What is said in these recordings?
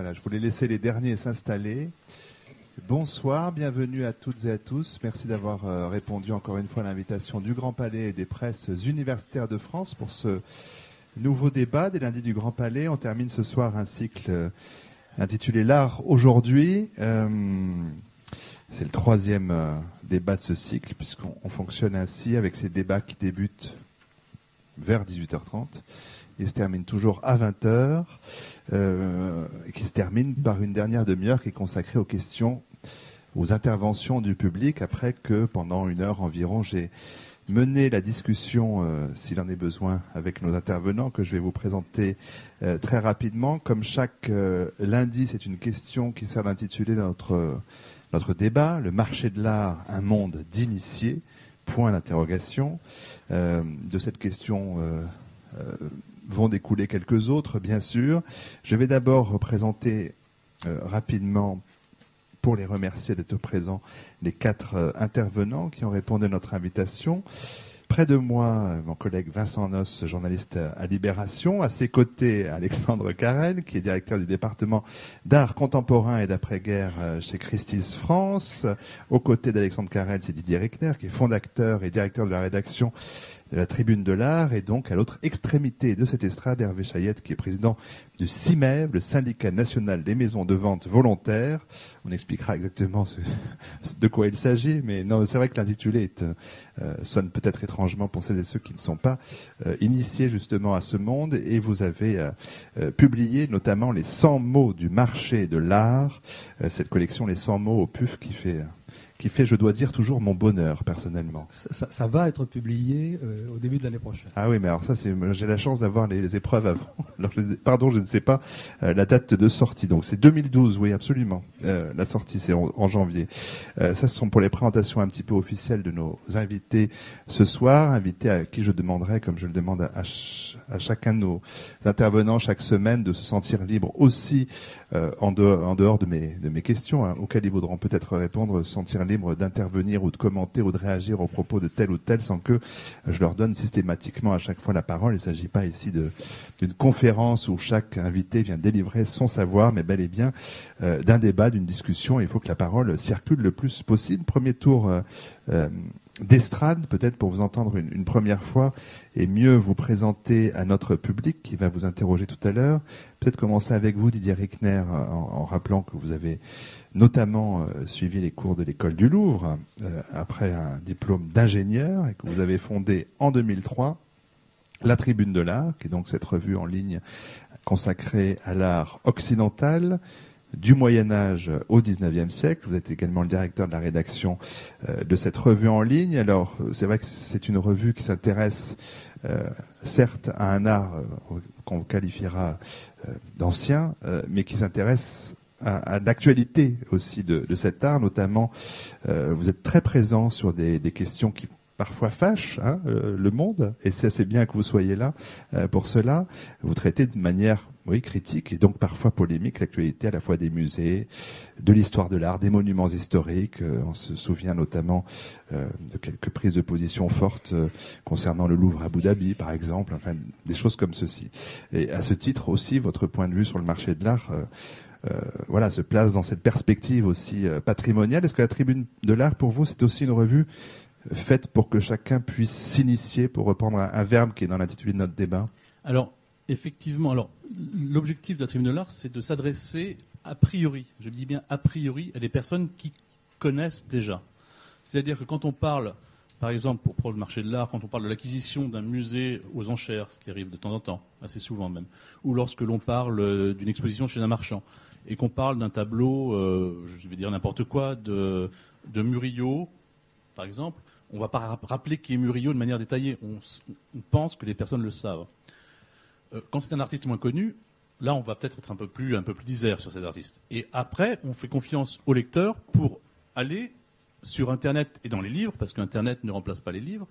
Voilà, je voulais laisser les derniers s'installer. Bonsoir, bienvenue à toutes et à tous. Merci d'avoir euh, répondu encore une fois à l'invitation du Grand Palais et des presses universitaires de France pour ce nouveau débat des lundis du Grand Palais. On termine ce soir un cycle euh, intitulé L'art aujourd'hui. Euh, c'est le troisième débat de ce cycle puisqu'on fonctionne ainsi avec ces débats qui débutent vers 18h30 et se terminent toujours à 20h et qui se terminent par une dernière demi-heure qui est consacrée aux questions aux interventions du public après que pendant une heure environ j'ai mené la discussion, euh, s'il en est besoin, avec nos intervenants que je vais vous présenter euh, très rapidement. Comme chaque euh, lundi, c'est une question qui sert d'intituler notre, notre débat, le marché de l'art, un monde d'initiés, point d'interrogation. de cette question vont découler quelques autres, bien sûr. Je vais d'abord présenter rapidement pour les remercier d'être présents, les quatre euh, intervenants qui ont répondu à notre invitation. Près de moi, mon collègue Vincent Noss, journaliste à Libération. À ses côtés, Alexandre Carrel, qui est directeur du département d'art contemporain et d'après-guerre euh, chez Christie's France. Aux côtés d'Alexandre Carrel, c'est Didier Reckner, qui est fondateur et directeur de la rédaction de la Tribune de l'Art, et donc à l'autre extrémité de cette estrade, Hervé Chayette, qui est président du CIMEV, le syndicat national des maisons de vente volontaires. On expliquera exactement ce, de quoi il s'agit, mais non, c'est vrai que l'intitulé euh, sonne peut-être étrangement pour celles et ceux qui ne sont pas euh, initiés justement à ce monde, et vous avez euh, publié notamment les 100 mots du marché de l'art, cette collection Les 100 mots au PUF qui fait qui fait, je dois dire, toujours mon bonheur personnellement. Ça, va être publié euh, au début de l'année prochaine. Ah oui, mais alors ça, c'est, j'ai la chance d'avoir les, épreuves avant. Alors, pardon, je ne sais pas euh, la date de sortie. Donc c'est 2012, oui, absolument. Euh, la sortie, c'est en, janvier. ça, ce sont pour les présentations un petit peu officielles de nos invités ce soir, invités à qui je demanderai, comme je le demande à, à chacun de nos intervenants chaque semaine, de se sentir libre aussi en dehors, en, dehors, de mes, de mes questions, hein, auxquelles ils voudront peut-être répondre, sentir libre d'intervenir ou de commenter ou de réagir aux propos de tel ou tel sans que je leur donne systématiquement à chaque fois la parole. Il ne s'agit pas ici d'une conférence où chaque invité vient délivrer son savoir, mais bel et bien euh, d'un débat, d'une discussion. Il faut que la parole circule le plus possible. Premier tour euh, euh, d'estrade, peut-être pour vous entendre une, première fois et mieux vous présenter à notre public qui va vous interroger tout à l'heure. Peut-être commencer avec vous, Didier Rickner, en, rappelant que vous avez notamment euh, suivi les cours de l'école du Louvre euh, après un diplôme d'ingénieur et que vous avez fondé en 2003 la Tribune de l'Art, qui est donc cette revue en ligne consacrée à l'art occidental, du Moyen Âge au XIXe siècle. Vous êtes également le directeur de la rédaction euh, de cette revue en ligne. Alors, euh, c'est vrai que c'est une revue qui s'intéresse euh, certes à un art qu'on qualifiera d'ancien, mais qui s'intéresse à, l'actualité aussi de, cet art, notamment vous êtes très présent sur des, questions qui parfois fâche hein, le monde, et c'est assez bien que vous soyez là pour cela. Vous traitez de manière oui, critique et donc parfois polémique l'actualité à la fois des musées, de l'histoire de l'art, des monuments historiques. Euh, on se souvient notamment de quelques prises de position fortes concernant le Louvre à Abu Dhabi, par exemple, enfin des choses comme ceci. Et à ce titre aussi, votre point de vue sur le marché de l'art. voilà, se place dans cette perspective aussi patrimoniale. Est-ce que la Tribune de l'Art, pour vous, c'est aussi une revue faite pour que chacun puisse s'initier, pour reprendre un, verbe qui est dans l'intitulé de notre débat? Alors, effectivement, alors l'objectif de la tribune de l'art, c'est de s'adresser a priori, je dis bien a priori, à des personnes qui connaissent déjà. C'est-à-dire que quand on parle, par exemple, pour, pour le marché de l'art, quand on parle de l'acquisition d'un musée aux enchères, ce qui arrive de temps en temps, assez souvent même, ou lorsque l'on parle euh, d'une exposition chez un marchand, et qu'on parle d'un tableau, euh, je vais dire n'importe quoi, de, de Murillo, par exemple, on ne va pas rappeler qui est Murillo de manière détaillée. On, pense que les personnes le savent. Euh, quand c'est un artiste moins connu, là, on va peut-être être un peu plus, un peu plus disert sur cet artiste. Et après, on fait confiance au lecteur pour aller sur Internet et dans les livres, parce qu'Internet ne remplace pas les livres,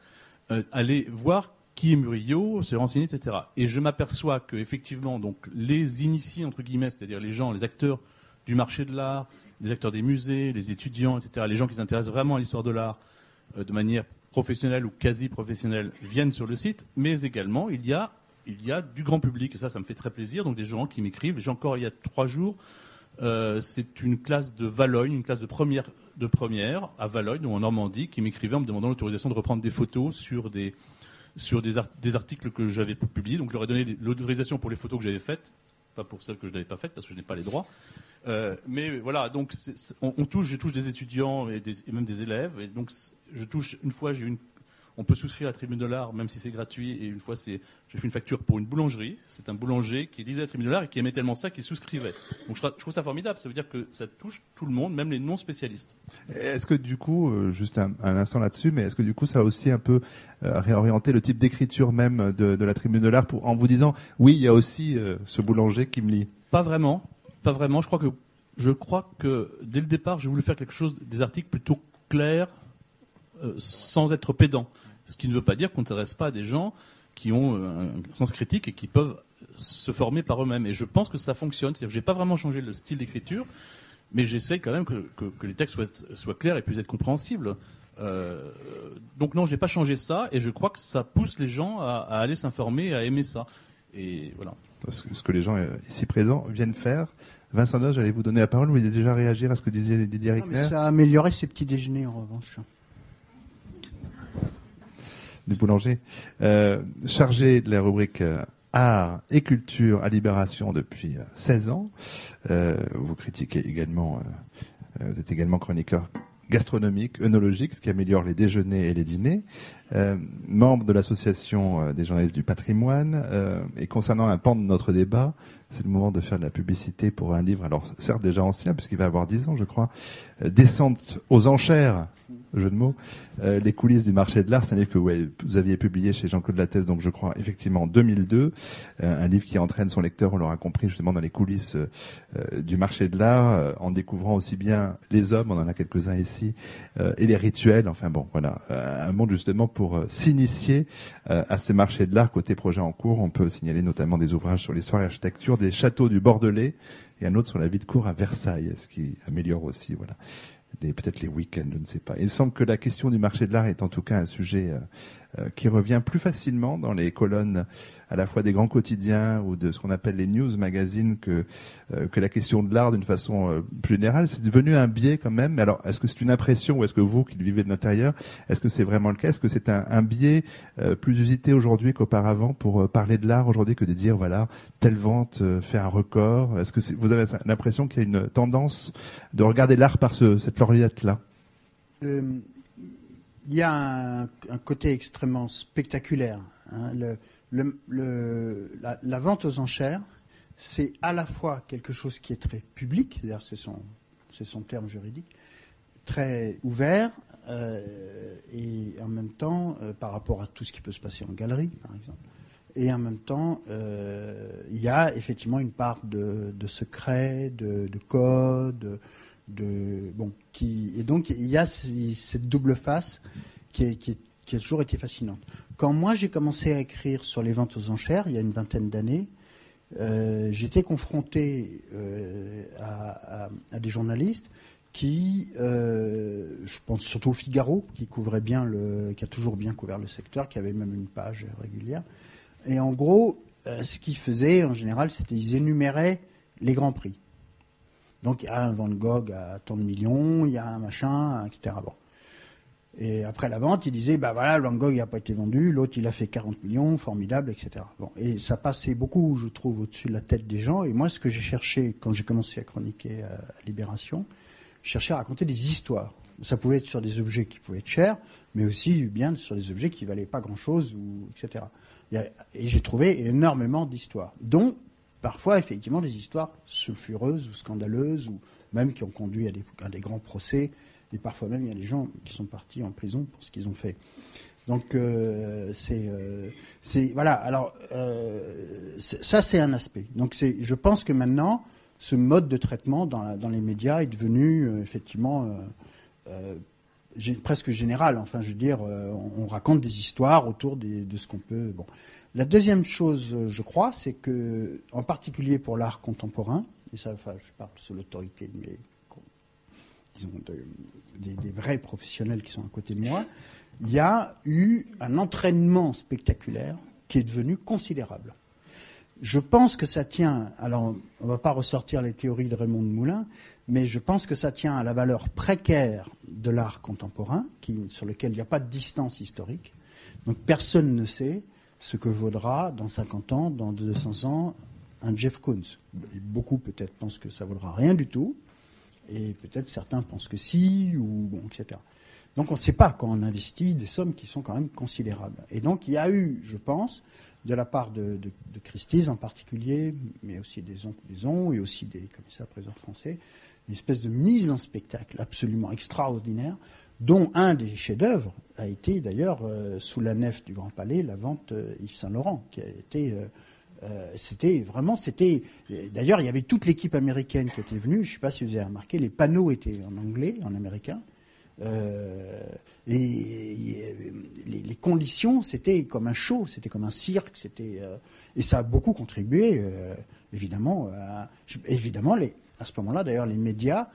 euh, aller voir qui est Murillo, se renseigner, etc. Et je m'aperçois que effectivement, donc les initiés entre guillemets, c'est-à-dire les gens, les acteurs du marché de l'art, les acteurs des musées, les étudiants, etc., les gens qui s'intéressent vraiment à l'histoire de l'art, euh, de manière professionnelle ou quasi professionnelle viennent sur le site, mais également il y a il y a du grand public, et ça, ça me fait très plaisir. Donc des gens qui m'écrivent. J'ai encore il y a trois jours, euh, c'est une classe de Valogne, une classe de première, de première à Valogne, ou en Normandie, qui m'écrivait en me demandant l'autorisation de reprendre des photos sur des sur des, articles que j'avais publiés. Donc je leur ai donné l'autorisation pour les photos que j'avais faites, pas pour celles que je n'avais pas faites parce que je n'ai pas les droits. Euh, mais voilà, donc on, touche, je touche des étudiants et, et, même des élèves, et donc je touche une fois j'ai une on peut souscrire à la Tribune de l'Art, même si c'est gratuit. Et une fois, c'est, j'ai fait une facture pour une boulangerie. C'est un boulanger qui lisait la Tribune de l'Art et qui aimait tellement ça qu'il souscrivait. Donc je, trouve ça formidable. Ça veut dire que ça touche tout le monde, même les non spécialistes. Est-ce que du coup, euh, juste un, instant là-dessus, mais est-ce que du coup, ça a aussi un peu euh, réorienté le type d'écriture même de, la Tribune de l'Art en vous disant, oui, il y a aussi euh, ce boulanger qui me lit? Pas vraiment. Pas vraiment. Je crois que je crois que dès le départ, j'ai voulu faire quelque chose, des articles plutôt clairs, sans être pédant. Ce qui ne veut pas dire qu'on ne s'adresse pas à des gens qui ont euh, un sens critique et qui peuvent se former par eux-mêmes. Et je pense que ça fonctionne. C'est-à-dire que j'ai pas vraiment changé le style d'écriture, mais j'essaie quand même que, les textes soient, clairs et puissent être compréhensibles. Euh, donc non, j'ai pas changé ça, et je crois que ça pousse les gens à, aller s'informer, à aimer ça. Et voilà. Ce que les gens euh, ici présents viennent faire. Vincent Doge, j'allais vous donner la parole. Vous voulez déjà réagir à ce que disait Didier Rickner Ça a amélioré ses petits déjeuners en revanche du boulanger, euh, chargé de la rubrique euh, art et culture à Libération depuis 16 euh, ans. Euh, vous critiquez également, euh, vous êtes également chroniqueur gastronomique, œnologique, ce qui améliore les déjeuners et les dîners, membre de l'association des journalistes du patrimoine. et concernant un pan de notre débat, c'est le moment de faire de la publicité pour un livre, alors certes déjà ancien, puisqu'il va avoir 10 ans, je crois, Descente aux enchères jeu de mots, euh, les coulisses du marché de l'art, c'est un livre que vous aviez publié chez Jean-Claude Lattès, donc je crois effectivement en 2002, euh, un livre qui entraîne son lecteur, on l'aura compris justement dans les coulisses euh, du marché de l'art, en découvrant aussi bien les hommes, on en a quelques-uns ici, et les rituels, enfin bon, voilà, un monde justement pour s'initier à ce marché de l'art. Côté projet en cours, on peut signaler notamment des ouvrages sur l'histoire et l'architecture des châteaux du Bordelais, et un autre sur la vie de cour à Versailles, ce qui améliore aussi, voilà, peut-être les week-ends, je ne sais pas. Il semble que la question du marché de l'art est en tout cas un sujet euh, qui revient plus facilement dans les colonnes à la fois des grands quotidiens ou de ce qu'on appelle les news magazines que euh, que la question de l'art d'une façon euh, plus générale. C'est devenu un biais quand même. Alors, est-ce que c'est une impression ou est-ce que vous qui le vivez de l'intérieur, est-ce que c'est vraiment le cas? Est-ce que c'est un, un, biais plus usité aujourd'hui qu'auparavant pour parler de l'art aujourd'hui que de dire voilà telle vente fait un record? Est-ce que vous avez l'impression qu'il y a une tendance de regarder l'art par ce, cette lorgnette là il y a un, côté extrêmement spectaculaire. Hein. la, vente aux enchères, c'est à la fois quelque chose qui est très public, c'est son, son, terme juridique, très ouvert, euh, et en même temps, euh, par rapport à tout ce qui peut se passer en galerie, par exemple, et en même temps, euh, il y a effectivement une part de, secret, de code, bon qui et donc il y a cette double face qui, qui, a toujours été fascinante. Quand moi j'ai commencé à écrire sur les ventes aux enchères il y a une vingtaine d'années, euh, j'étais confronté euh, à, des journalistes qui, euh, je pense surtout au Figaro, qui couvrait bien le, qui a toujours bien couvert le secteur, qui avait même une page régulière. Et en gros, ce qu'ils faisaient en général, c'était ils énuméraient les grands prix. Donc il y a un Van Gogh à tant de millions, il y a un machin, etc. Bon. Et après la vente, il disait, bah voilà, Van Gogh n'a pas été vendu, l'autre il a fait 40 millions, formidable, etc. Bon, et ça passait beaucoup, je trouve, au-dessus de la tête des gens. Et moi, ce que j'ai cherché quand j'ai commencé à chroniquer à Libération, je cherchais à raconter des histoires. Ça pouvait être sur des objets qui pouvaient être chers, mais aussi bien sur des objets qui valaient pas grand-chose, etc. Et j'ai trouvé énormément d'histoires, dont parfois effectivement des histoires sulfureuses ou scandaleuses, ou même qui ont conduit à des, grands procès. Et parfois même, il y a des gens qui sont partis en prison pour ce qu'ils ont fait. Donc euh, euh, c'est voilà. Alors euh, ça c'est un aspect. Donc je pense que maintenant ce mode de traitement dans les médias est devenu effectivement presque général. Enfin, je veux dire, on, raconte des histoires autour de ce qu'on peut. Bon, la deuxième chose, je crois, c'est que, en particulier pour l'art contemporain, et ça, enfin, je parle sous l'autorité de mes, disons, des, vrais professionnels qui sont à côté de moi, il y a eu un entraînement spectaculaire qui est devenu considérable. Je pense que ça tient, alors on ne va pas ressortir les théories de Raymond de Moulin, mais je pense que ça tient à la valeur précaire de l'art contemporain, sur lequel il n'y a pas de distance historique. Donc personne ne sait ce que vaudra dans 50 ans, dans 200 ans, un Jeff Koons. Beaucoup peut-être pensent que ça vaudra rien du tout, et peut-être certains pensent que si, ou bon, etc. Donc on ne sait pas quand on investit des sommes qui sont quand même considérables. Et donc il y a eu, je pense, de la part de, de, Christie's en particulier, mais aussi des ondes et aussi des commissaires-priseurs français, une espèce de mise en spectacle absolument extraordinaire, dont un des chefs-d'œuvre a été d'ailleurs euh, sous la nef du Grand Palais la vente euh, Yves Saint Laurent, qui a été euh, c'était vraiment, c'était. D'ailleurs, il y avait toute l'équipe américaine qui était venue. Je ne sais pas si vous avez remarqué, les panneaux étaient en anglais, en américain. Euh, et, les, conditions, c'était comme un show, c'était comme un cirque, c'était euh, et ça a beaucoup contribué, euh, évidemment. À, évidemment, à ce moment-là, d'ailleurs, les médias,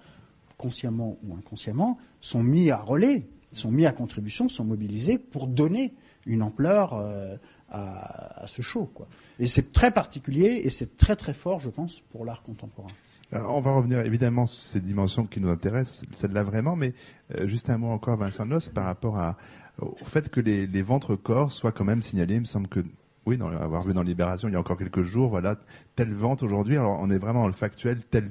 consciemment ou inconsciemment, sont mis à relais, sont mis à contribution, sont mobilisés pour donner une ampleur à, à, ce show. Quoi. Et c'est très particulier et c'est très très fort, je pense, pour l'art contemporain. Alors, on va revenir évidemment sur ces dimensions qui nous intéressent, celle-là vraiment, mais euh, juste un mot encore, Vincent Noss, par rapport à, au fait que les, records soient quand même signalées. Il me semble que, oui, dans, avoir vu dans Libération il y a encore quelques jours, voilà, telle vente aujourd'hui. Alors, on est vraiment dans le factuel, telle,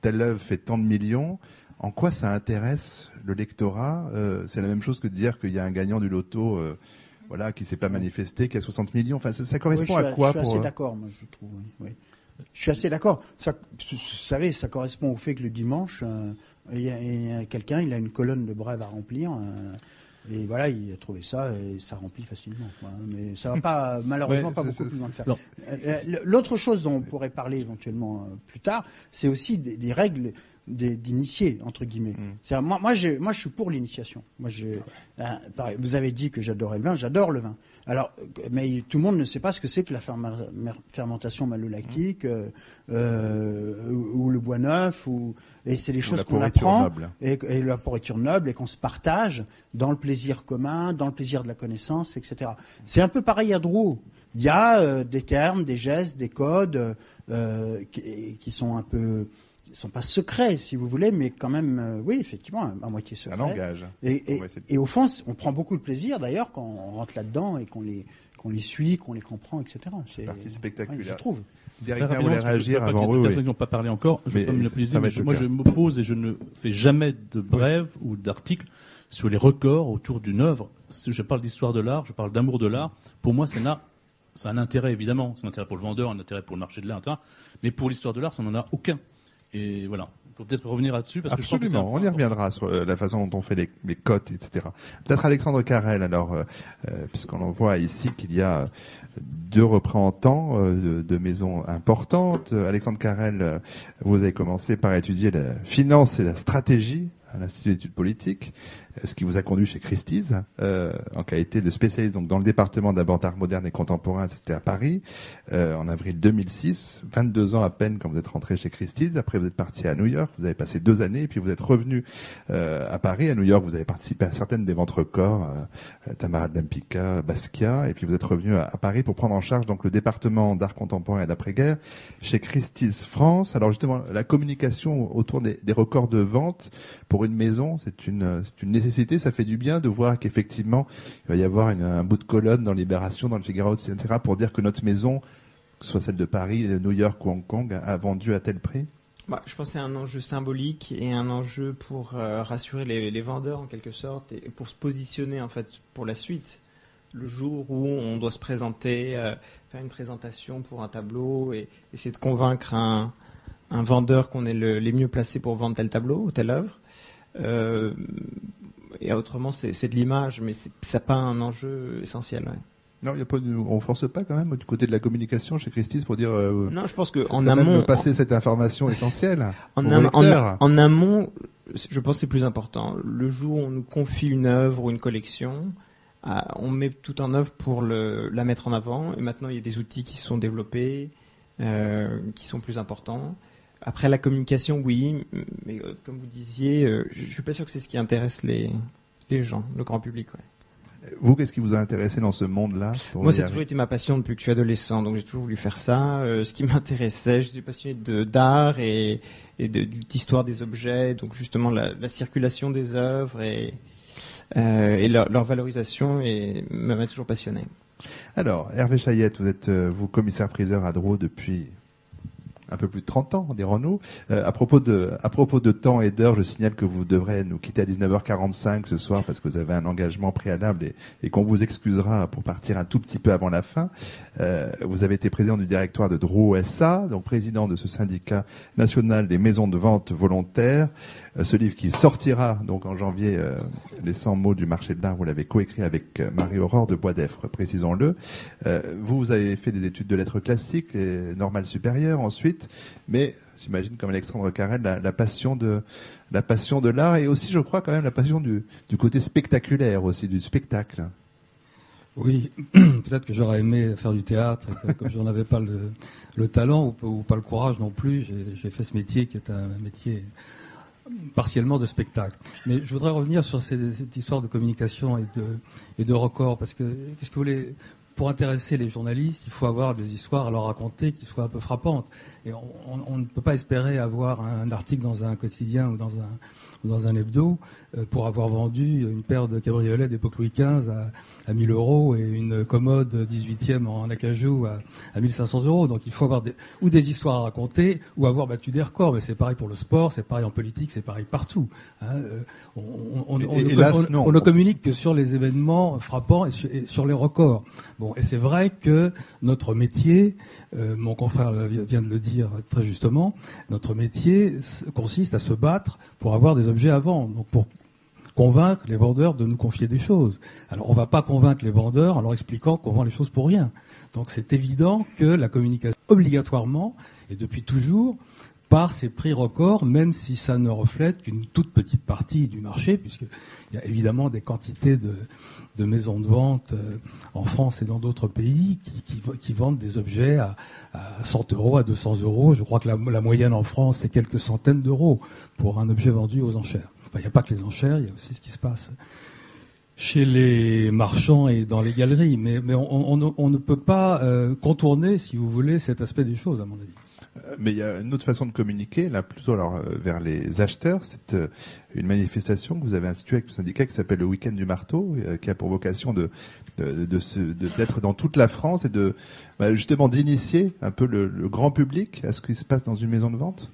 telle œuvre fait tant de millions. En quoi ça intéresse le lectorat? Euh, C'est la même chose que de dire qu'il y a un gagnant du loto. Euh, voilà, qui s'est pas manifesté, qui a 60 millions. Enfin, ça, ça correspond oui, à quoi Je suis pour... assez d'accord, moi, je trouve. Oui. Je suis assez d'accord. Ça, vous savez, ça correspond au fait que le dimanche, euh, il y a, a quelqu'un, il a une colonne de brèves à remplir. Euh, et voilà, il a trouvé ça et ça remplit facilement. Quoi. Mais ça va pas, malheureusement, Ouais, pas beaucoup plus loin que ça. Euh, L'autre chose dont on pourrait parler éventuellement plus tard, c'est aussi des, des règles d'initiés entre guillemets. C'est Moi, moi, moi, je suis pour l'initiation. Moi, pareil, vous avez dit que j'adorais le vin, j'adore le vin. Alors, mais tout le monde ne sait pas ce que c'est que la fermentation malolactique euh, euh, ou, ou le bois neuf, ou et c'est des choses qu'on apprend noble. et, et la pourriture noble et qu'on se partage dans le plaisir commun, dans le plaisir de la connaissance, etc. C'est un peu pareil à Drouot. Il y a euh, des termes, des gestes, des codes qui, qui sont un peu, ils sont pas secrets si vous voulez, mais quand même, euh, oui, effectivement, à, à moitié Un secrets. langage. Et, et, On de- au fond, on prend beaucoup de plaisir d'ailleurs quand on rentre là-dedans et qu'on les, qu'on les suit, qu'on les comprend, etc. C'est Partie ouais, spectaculaire. je trouve. Voulait que je réagir avant qu'il y a eux. des oui. personnes qui n'ont pas parlé encore. Je Mais vais pas me va mais je- moi je m'oppose et je ne fais jamais de brève ou d'article sur les records autour d'une œuvre. Si je parle d'histoire de l'art, je parle d'amour de l'art. Pour moi, ça n'a c'est un intérêt évidemment, c'est un intérêt pour le vendeur, un intérêt pour le marché de l'art, etc. mais pour l'histoire de l'art, ça n'en a aucun. Et voilà, il faut peut-être revenir là-dessus parce que je pense que on y reviendra sur euh, la façon dont on fait les, les cotes, etc. Peut-être Alexandre Carrel, alors, euh, euh, puisqu'on en voit ici qu'il y a deux représentants de, de maisons importantes. Alexandre Carrel, vous avez commencé par étudier la finance et la stratégie à l'Institut d'études politiques, ce qui vous a conduit chez Christie's, euh, en qualité de spécialiste donc dans le département d'abord d'art moderne et contemporain, c'était à Paris, euh, en avril 2006, 22 ans à peine quand vous êtes rentré chez Christie's. Après, vous êtes parti à New York, vous avez passé deux années, et puis vous êtes revenu euh, à Paris. À New York, vous avez participé à certaines des ventes records, euh, Tamara de Lempicka, Basquiat, et puis vous êtes revenu à, à Paris pour prendre en charge donc le département d'art contemporain et d'après-guerre chez Christie's France. Alors justement, la communication autour des, des records de vente pour une maison, c'est une, c'est une Ça fait du bien de voir qu'effectivement, il va y avoir un bout de colonne dans Libération, dans le Figaro, etc., pour dire que notre maison, que ce soit celle de Paris, de New York ou Hong Kong, a, vendu à tel prix. Bah, je pense que c'est un enjeu symbolique et un enjeu pour euh, rassurer les, vendeurs en quelque sorte et pour se positionner en fait pour la suite. Le jour où on doit se présenter, euh, faire une présentation pour un tableau et essayer de convaincre un, vendeur qu'on est le- les mieux placés pour vendre tel tableau ou telle œuvre. Euh, et autrement, c'est de l'image, mais ça n'a pas un enjeu essentiel. ouais. Non, y a pas, on force pas quand même du côté de la communication chez Christie's pour dire. Euh, Non, je pense que en amont, passer cette information essentielle. En, aux am- en- lecteurs. en amont, je pense que c'est plus important. Le jour où on nous confie une œuvre ou une collection, euh, on met tout en œuvre pour le, la mettre en avant. Et maintenant, il y a des outils qui sont développés, euh, qui sont plus importants. Après, la communication, oui, mais euh, comme vous disiez, euh, je je suis pas sûr que c'est ce qui intéresse les, les gens, le grand public. ouais. Vous, qu'est-ce qui vous a intéressé dans ce monde-là Moi, y ça a arriver toujours été ma passion depuis que je suis adolescent, donc j'ai toujours voulu faire ça. Euh, ce qui m'intéressait, je suis passionné d'art et, et de, des objets, donc justement la, la circulation des œuvres et, et leur, leur valorisation et m'a toujours passionné. Alors, Hervé Chayette, vous êtes vous commissaire-priseur à Dreux depuis un peu plus de 30 ans, dirons-nous. Euh, à propos de à propos de temps et d'heure, je signale que vous devrez nous quitter à 19h45 ce soir parce que vous avez un engagement préalable et, qu'on vous excusera pour partir un tout petit peu avant la fin. Euh, vous avez été président du directoire de Dreux SA, donc président de ce syndicat national des maisons de vente volontaires. Euh, ce livre qui sortira donc en janvier, euh, les 100 mots du marché de l'art, vous l'avez coécrit avec euh, Marie-Aurore de Bois d'Effre, précisons-le. Vous, vous avez fait des études de lettres classiques, et normales supérieures ensuite, mais j'imagine comme Alexandre Carrel, la, passion de la passion de l'art et aussi, je crois, quand même la passion du, côté spectaculaire aussi, du spectacle. Oui, peut-être que j'aurais aimé faire du théâtre, comme je n'en avais pas le, le talent ou, pas le courage non plus, j'ai fait ce métier qui est un métier partiellement de spectacle. Mais je voudrais revenir sur cette histoire de communication et de, et de record, parce que qu'est-ce que vous voulez pour intéresser les journalistes, il faut avoir des histoires à leur raconter qui soient un peu frappantes. Et on, ne peut pas espérer avoir un article dans un quotidien ou dans un, dans un hebdo euh, pour avoir vendu une paire de cabriolets d'époque Louis XV à, à 1000 euros et une commode 18e en acajou à, à 1500 euros. Donc il faut avoir des, ou des histoires à raconter ou avoir battu des records. Mais c'est pareil pour le sport, c'est pareil en politique, c'est pareil partout. hein. Euh, on, ne hélas, on- communique que sur les événements frappants et sur, et sur les records. Bon, et c'est vrai que notre métier, euh, mon confrère vient de le dire très justement, notre métier consiste à se battre pour avoir des objets à vendre, donc pour convaincre les vendeurs de nous confier des choses. Alors on ne va pas convaincre les vendeurs en leur expliquant qu'on vend les choses pour rien. Donc c'est évident que la communication obligatoirement et depuis toujours par ces prix records, même si ça ne reflète qu'une toute petite partie du marché, puisqu'il y a évidemment des quantités de, maisons de vente euh, en France et dans d'autres pays qui, vendent des objets à, à 100 euros, à 200 euros. Je crois que la moyenne en France, c'est quelques centaines d'euros pour un objet vendu aux enchères. Il n'y a pas que les enchères, il y a aussi ce qui se passe chez les marchands et dans les galeries. Mais, on, ne- peut pas euh, contourner, si vous voulez, cet aspect des choses, à mon avis. Euh, Mais il y a une autre façon de communiquer, là plutôt alors euh, vers les acheteurs. C'est une manifestation que vous avez instituée avec le syndicat qui s'appelle le Week-end du marteau, qui a pour vocation d'être dans toute la France et de bah, justement d'initier un peu le grand public à ce qui se passe dans une maison de vente.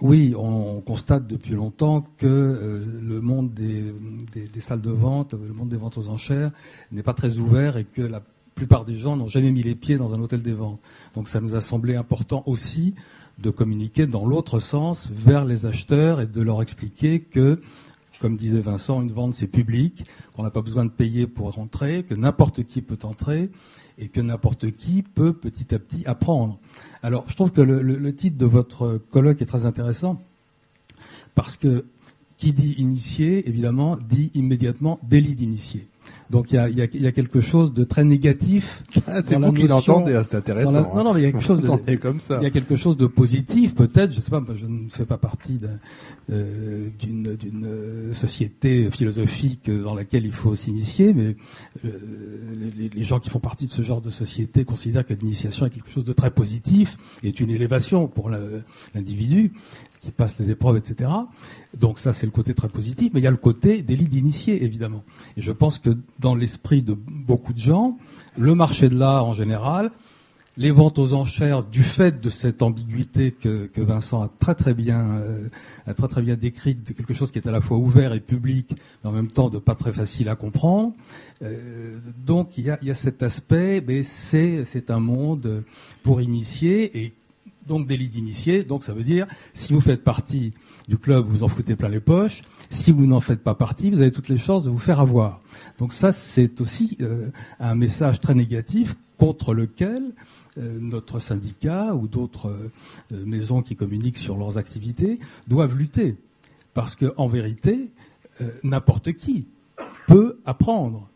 Oui, on, on constate depuis longtemps que euh, le monde des salles de vente, le monde des ventes aux enchères n'est pas très ouvert et que la plupart des gens n'ont jamais mis les pieds dans un hôtel des ventes. Donc ça nous a semblé important aussi de communiquer dans l'autre sens vers les acheteurs et de leur expliquer que, comme disait Vincent, une vente c'est public, qu'on n'a pas besoin de payer pour rentrer, que n'importe qui peut entrer et que n'importe qui peut petit à petit apprendre. Alors, je trouve que le, titre de votre colloque est très intéressant parce que qui dit initié, évidemment, dit immédiatement délit d'initié. Donc il y a, il y a- il y a quelque chose de très négatif. C'est vous qui l'entendez, c'est intéressant. la- hein. non, non, mais il y a quelque chose de, comme ça. il y a quelque chose de positif, peut-être. Je sais pas, je ne fais pas partie euh, d'une euh, société philosophique dans laquelle il faut s'initier, mais euh, les, les gens qui font partie de ce genre de société considèrent que l'initiation est quelque chose de très positif, est une élévation pour l'individu qui passe les épreuves, etc. Donc ça, c'est le côté très positif, mais il y a le côté délit d'initié, évidemment. Et je pense que dans l'esprit de beaucoup de gens, le marché de l'art en général, les ventes aux enchères, du fait de cette ambiguïté que, Vincent a très très bien euh, très très bien décrite, de quelque chose qui est à la fois ouvert et public, mais en même temps de pas très facile à comprendre. Euh, donc il y a, il y a cet aspect, mais c'est c'est un monde pour initier et donc délit d'initié. Donc ça veut dire si vous faites partie du club, vous en foutez plein les poches. Si vous n'en faites pas partie, vous avez toutes les chances de vous faire avoir. Donc ça, c'est aussi euh, un message très négatif contre lequel euh, notre syndicat ou d'autres euh, maisons qui communiquent sur leurs activités doivent lutter. Parce que en vérité, n'importe qui peut apprendre.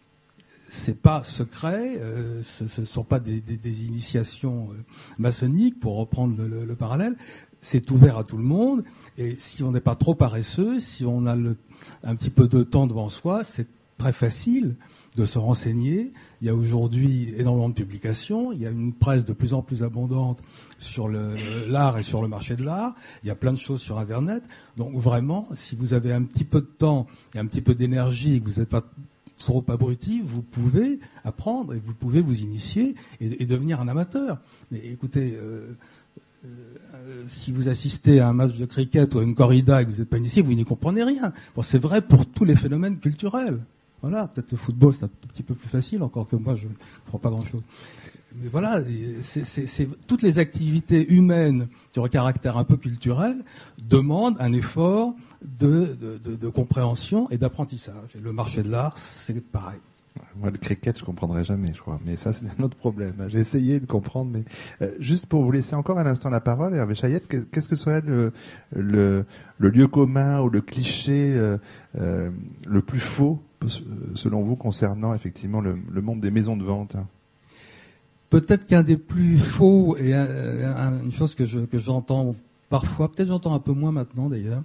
C'est pas secret, euh, ce ne sont pas des, initiations euh, maçonniques, pour reprendre le, le- le parallèle. C'est ouvert à tout le monde. Et si on n'est pas trop paresseux, si on a un petit peu de temps devant soi, c'est très facile de se renseigner. Il y a aujourd'hui énormément de publications. Il y a une presse de plus en plus abondante sur l'art et sur le marché de l'art. Il y a plein de choses sur Internet. Donc vraiment, si vous avez un petit peu de temps et un petit peu d'énergie et que vous n'êtes pas trop abruti, vous pouvez apprendre et vous pouvez vous initier et, devenir un amateur. Mais écoutez, euh, euh, si vous assistez à un match de cricket ou à une corrida et que vous n'êtes pas initié, vous n'y comprenez rien. Bon, c'est vrai pour tous les phénomènes culturels. Voilà, peut-être le football, c'est un petit peu plus facile, encore que moi, je ne comprends pas grand-chose. Mais voilà, toutes les activités humaines qui ont un caractère un peu culturel demandent un effort de, compréhension et d'apprentissage. Le marché de l'art, c'est pareil. Moi, le cricket, je comprendrai jamais, je crois. Mais ça, c'est un autre problème. J'ai essayé de comprendre, mais euh, juste pour vous laisser encore un instant la parole, Hervé Chayette, qu'est-ce que serait le, lieu commun ou le cliché euh, euh, le plus faux, selon vous, concernant effectivement le, le monde des maisons de vente hein? Peut-être qu'un des plus faux et une chose que je que j'entends parfois, peut-être j'entends un peu moins maintenant d'ailleurs,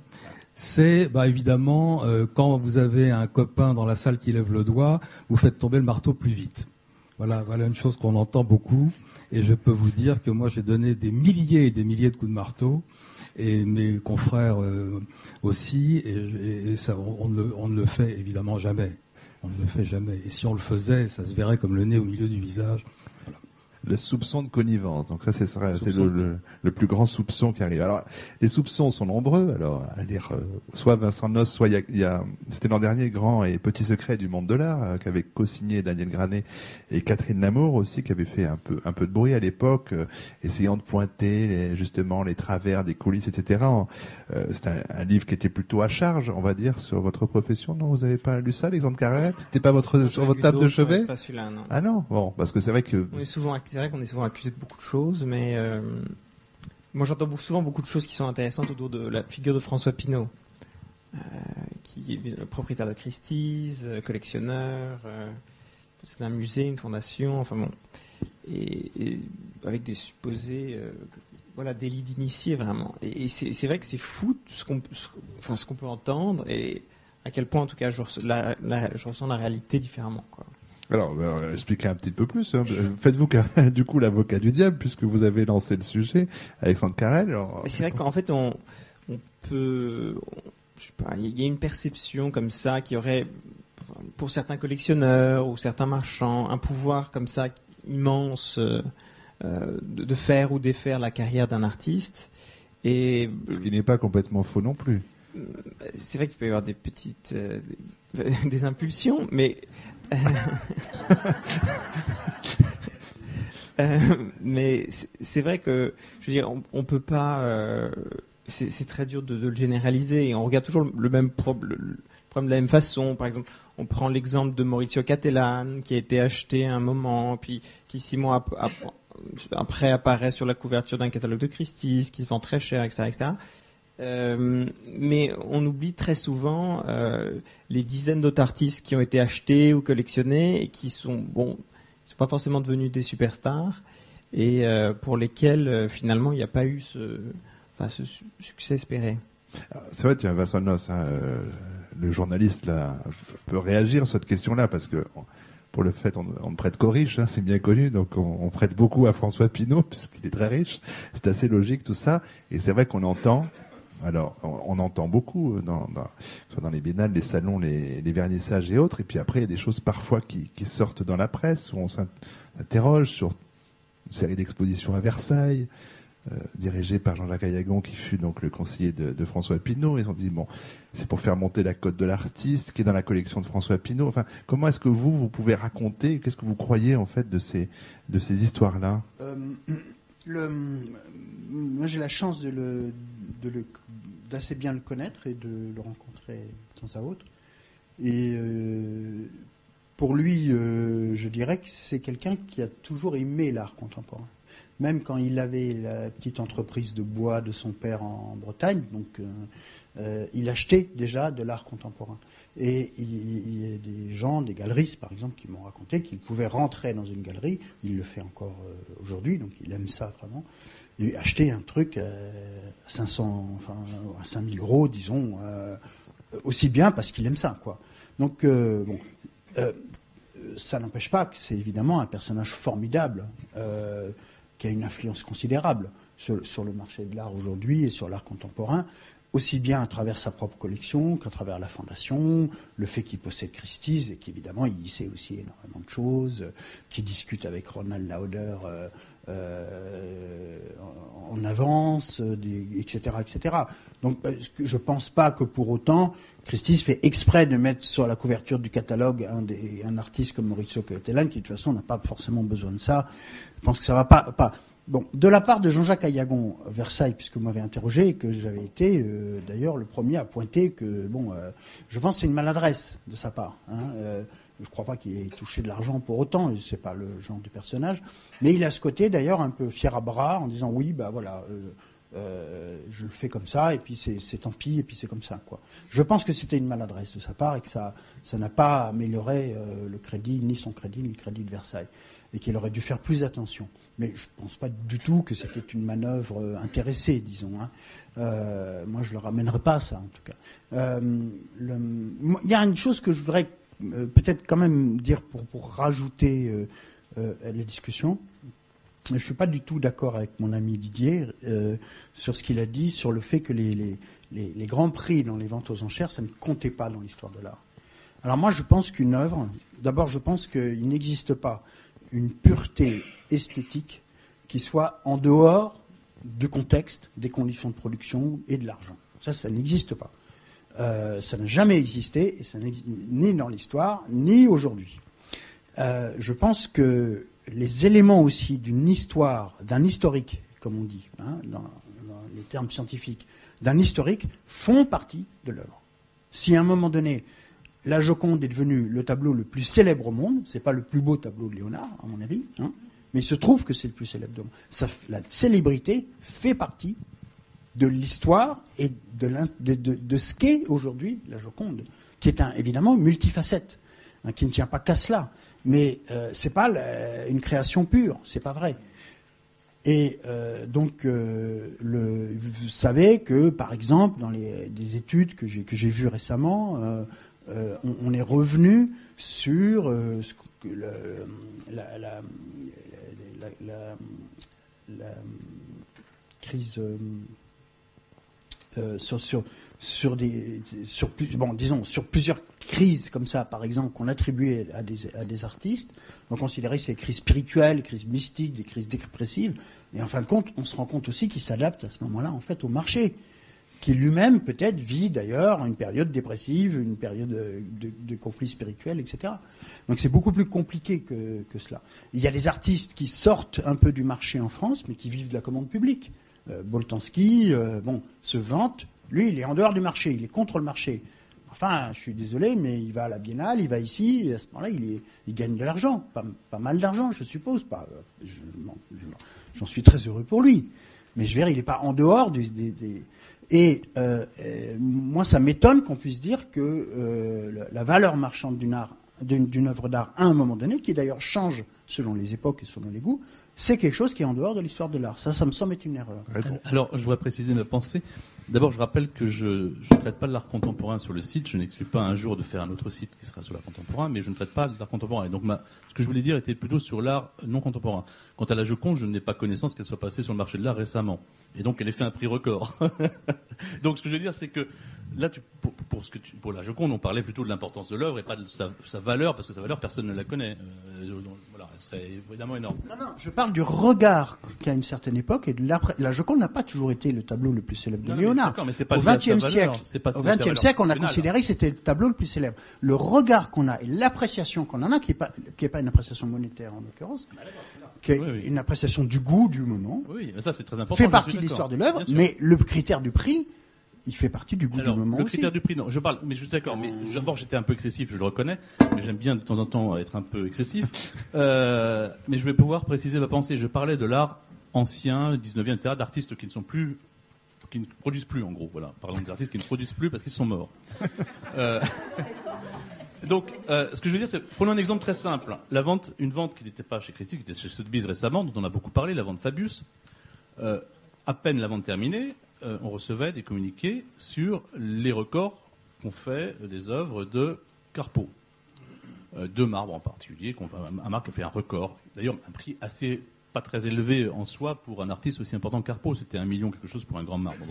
c'est bah, évidemment euh, quand vous avez un copain dans la salle qui lève le doigt, vous faites tomber le marteau plus vite. Voilà, voilà une chose qu'on entend beaucoup. Et je peux vous dire que moi j'ai donné des milliers et des milliers de coups de marteau, et mes confrères euh, aussi, et, on, on ne le fait évidemment jamais. On ne le fait jamais. Et si on le faisait, ça se verrait comme le nez au milieu du visage le soupçon de connivence. Donc ça, c'est le, le, plus grand soupçon qui arrive. Alors, les soupçons sont nombreux. Alors, à lire euh, soit Vincent Noss, soit il y a, c'était l'an dernier, Grand et Petit Secret du monde de l'art, euh, qu'avait co-signé Daniel Granet et Catherine Lamour aussi, qui avait fait un peu un peu de bruit à l'époque, euh, essayant de pointer les, justement les travers des coulisses, etc. c'est un, livre qui était plutôt à charge, on va dire, sur votre profession. Non, vous n'avez pas lu ça, Alexandre Carrel C'était pas votre sur votre table de chevet? Pas celui-là, non. Ah non, bon, parce que c'est vrai que on est souvent c'est vrai qu'on est souvent accusé de beaucoup de choses, mais euh, moi j'entends souvent beaucoup de choses qui sont intéressantes autour de la figure de François Pinault, euh, qui est propriétaire de Christie's, euh, collectionneur, c'est un musée, une fondation, enfin bon, et, avec des supposés voilà, délits d'initié vraiment. Et, c'est vrai que c'est fou ce qu'on enfin, ce qu'on peut entendre et à quel point en tout cas je, je ressens la réalité différemment. Quoi. Alors, euh, expliquez un petit peu plus. Hein. Faites-vous du coup l'avocat du diable puisque vous avez lancé le sujet, Alexandre Carrel. C'est vrai qu'en fait, on, peut, je sais pas, il y a une perception comme ça qui aurait, pour certains collectionneurs ou certains marchands, un pouvoir comme ça immense euh, de, faire ou défaire la carrière d'un artiste. Et ce qui n'est pas complètement faux non plus. C'est vrai qu'il peut y avoir des petites des impulsions, mais euh, mais c'est vrai que, je veux dire, on, peut pas. Euh, c'est très dur de, le généraliser. Et on regarde toujours le même problème, de la même façon. Par exemple, on prend l'exemple de Maurizio Cattelan, qui a été acheté à un moment, puis qui six mois après apparaît sur la couverture d'un catalogue de Christie's, qui se vend très cher, etc., etc. Euh, mais on oublie très souvent euh, les dizaines d'autres artistes qui ont été achetés ou collectionnés et qui sont bon, sont pas forcément devenus des superstars et euh, pour lesquels finalement il n'y a pas eu ce, enfin, ce succès espéré. Ah, c'est vrai, tiens, Vincent Noss, hein, le journaliste là, peut réagir sur cette question-là parce que pour le fait, on, ne prête qu'aux riches, hein, c'est bien connu, donc on, prête beaucoup à François Pinault puisqu'il est très riche. C'est assez logique tout ça, et c'est vrai qu'on entend alors, on, entend beaucoup dans, dans, dans les biennales, les salons, les, vernissages et autres. Et puis après, il y a des choses parfois qui, sortent dans la presse où on s'interroge sur une série d'expositions à Versailles, euh, dirigées par Jean-Jacques Ayagon, qui fut donc le conseiller de, François Pinault. Ils ont dit bon, c'est pour faire monter la cote de l'artiste qui est dans la collection de François Pinault. Enfin, comment est-ce que vous vous pouvez raconter Qu'est-ce que vous croyez en fait de ces de ces histoires-là? Euh, Moi, j'ai la chance de le d'assez bien le connaître et de le rencontrer temps à autre. Et euh, pour lui, je dirais que c'est quelqu'un qui a toujours aimé l'art contemporain. Même quand il avait la petite entreprise de bois de son père en Bretagne, donc euh, il achetait déjà de l'art contemporain. Et il, y a des gens, des galeristes par exemple, qui m'ont raconté qu'il pouvait rentrer dans une galerie. Il le fait encore aujourd'hui, donc il aime ça vraiment et acheter un truc à 500, enfin, à 5000 euros, disons, euh, aussi bien parce qu'il aime ça, quoi. Donc, euh, bon, euh, ça n'empêche pas que c'est évidemment un personnage formidable, euh, qui a une influence considérable sur, le marché de l'art aujourd'hui et sur l'art contemporain, aussi bien à travers sa propre collection qu'à travers la fondation, le fait qu'il possède Christie's et qu'évidemment il sait aussi énormément de choses, euh, qu'il discute avec Ronald Lauder euh, en avance, etc., etc. Donc euh, je pense pas que pour autant Christie's fait exprès de mettre sur la couverture du catalogue un, artiste comme Maurizio Cattelan qui de toute façon n'a pas forcément besoin de ça. Je pense que ça va pas. Bon, de la part de Jean-Jacques Ayagon, Versailles, puisque vous m'avez interrogé, et que j'avais été euh, d'ailleurs le premier à pointer que, bon, je pense que c'est une maladresse de sa part. Hein, je ne crois pas qu'il ait touché de l'argent pour autant, et c'est pas le genre du personnage. Mais il a ce côté d'ailleurs un peu fier à bras en disant oui, bah voilà, euh, euh, je le fais comme ça, et puis c'est tant pis, et puis c'est comme ça. Quoi. Je pense que c'était une maladresse de sa part et que ça n'a pas amélioré euh, le crédit, ni son crédit, ni le crédit de Versailles, et qu'il aurait dû faire plus attention. Mais je ne pense pas du tout que c'était une manœuvre intéressée, disons. hein. Moi, je ne le ramènerai pas ça, en tout cas. Il y a une chose que je voudrais peut-être quand même dire pour, pour rajouter euh, euh, la discussion. Je ne suis pas du tout d'accord avec mon ami Didier euh, sur ce qu'il a dit sur le fait que les, les, les, les grands prix dans les ventes aux enchères, ça ne comptait pas dans l'histoire de l'art. Alors moi, je pense qu'une œuvre, d'abord, je pense qu'il n'existe pas une pureté esthétique qui soit en dehors du contexte, des conditions de production et de l'argent. Ça, ça n'existe pas. Euh, ça n'a jamais existé, et ça ni dans l'histoire, ni aujourd'hui. Euh, je pense que les éléments aussi d'une histoire, d'un historique, comme on dit, hein, dans, les termes scientifiques, d'un historique, font partie de l'œuvre. Si à un moment donné, la Joconde est devenue le tableau le plus célèbre au monde, c'est pas le plus beau tableau de Léonard, à mon avis, hein, mais il se trouve que c'est le plus célèbre du monde. La célébrité fait partie de l'histoire et de, de, de- ce qu'est aujourd'hui la Joconde, qui est évidemment multifacette, hein, qui ne tient pas qu'à cela. Mais euh, c'est pas une création pure, c'est pas vrai. Et euh, donc, euh, vous savez que, par exemple, dans les des études que j'ai vues récemment, euh, on, est revenu sur ce la, la- la crise euh, sur, sur, sur des sur plus, bon disons sur plusieurs crises comme ça par exemple qu'on attribuait à des, à des artistes on considérait ces crises spirituelles, crises mystiques, des crises dépressives et en fin de compte on se rend compte aussi qu'ils s'adaptent à ce moment-là en fait au marché qui lui-même peut-être vit d'ailleurs une période dépressive, une période de, de, de conflit spirituel, etc. Donc c'est beaucoup plus compliqué que, que cela. Il y a des artistes qui sortent un peu du marché en France, mais qui vivent de la commande publique. Euh, Boltanski, euh, bon, se vante. Lui, il est en dehors du marché, il est contre le marché. Enfin, je suis désolé, mais il va à la Biennale, il va ici, et à ce moment-là, il, gagne de l'argent, pas, mal d'argent, je suppose. Pas, euh, J'en suis très heureux pour lui. Mais je veux dire, il n'est pas en dehors du- des, Et moi, ça m'étonne qu'on puisse dire que la valeur marchande d'une art, d'une œuvre d'art à un moment donné, qui d'ailleurs change selon les époques et selon les goûts, c'est quelque chose qui est en dehors de l'histoire de l'art. Ça, ça me semble être une erreur. Alors, je voudrais préciser ma pensée. D'abord, je rappelle que je ne traite pas de l'art contemporain sur le site. Je n'exclus pas un jour de faire un autre site qui sera sur l'art contemporain, mais je ne traite pas de l'art contemporain. Et donc, ma, ce que je voulais dire était plutôt sur l'art non contemporain. Quant à la Joconde, je n'ai pas connaissance qu'elle soit passée sur le marché de l'art récemment. Et donc, elle ait fait un prix record. donc, ce que je veux dire, c'est que là, tu, pour, pour ce que tu, pour la Joconde, on parlait plutôt de l'importance de l'œuvre et pas de sa, sa valeur, parce que sa valeur, personne ne la connaît. Euh, donc, voilà, elle serait évidemment énorme. Non, non, je parle du regard qu'à une certaine époque et de l'après. La Joconde n'a pas toujours été le tableau le plus célèbre de Non, non, mais Léonard. mais c'est pas Au XXe siècle, pas- au c'est sa XXe valeur siècle, on a pénale. considéré que c'était le tableau le plus célèbre. Le regard qu'on a et l'appréciation qu'on en a, qui n'est pas, qui est pas une appréciation monétaire en l'occurrence, qui est Oui, oui. une appréciation du goût du moment, Oui, ça, c'est très important. fait partie de l'histoire de l'œuvre, mais le critère du prix, il fait partie du goût Alors, du moment le aussi. critère du prix, non, je parle, mais je suis d'accord. Mais d'abord, j'étais un peu excessif, je le reconnais, mais j'aime bien de temps en temps être un peu excessif. Euh, mais je vais pouvoir préciser ma pensée. Je parlais de l'art ancien, 19e, etc., d'artistes qui ne sont plus, qui ne produisent plus, en gros. Voilà, parlons des artistes qui ne produisent plus parce qu'ils sont morts. Euh, donc, euh, ce que je veux dire, c'est prenons un exemple très simple. La vente, une vente qui n'était pas chez Christie, qui était chez Sotheby's récemment, dont on a beaucoup parlé, la vente Fabius. Euh, à peine la vente terminée, euh, on recevait des communiqués sur les records qu'on fait des œuvres de Carpeau. Euh, de marbre en particulier, qu'on un marbre a fait un record. D'ailleurs, un prix assez pas très élevé en soi pour un artiste aussi important que Carpeau. C'était un million quelque chose pour un grand marbre.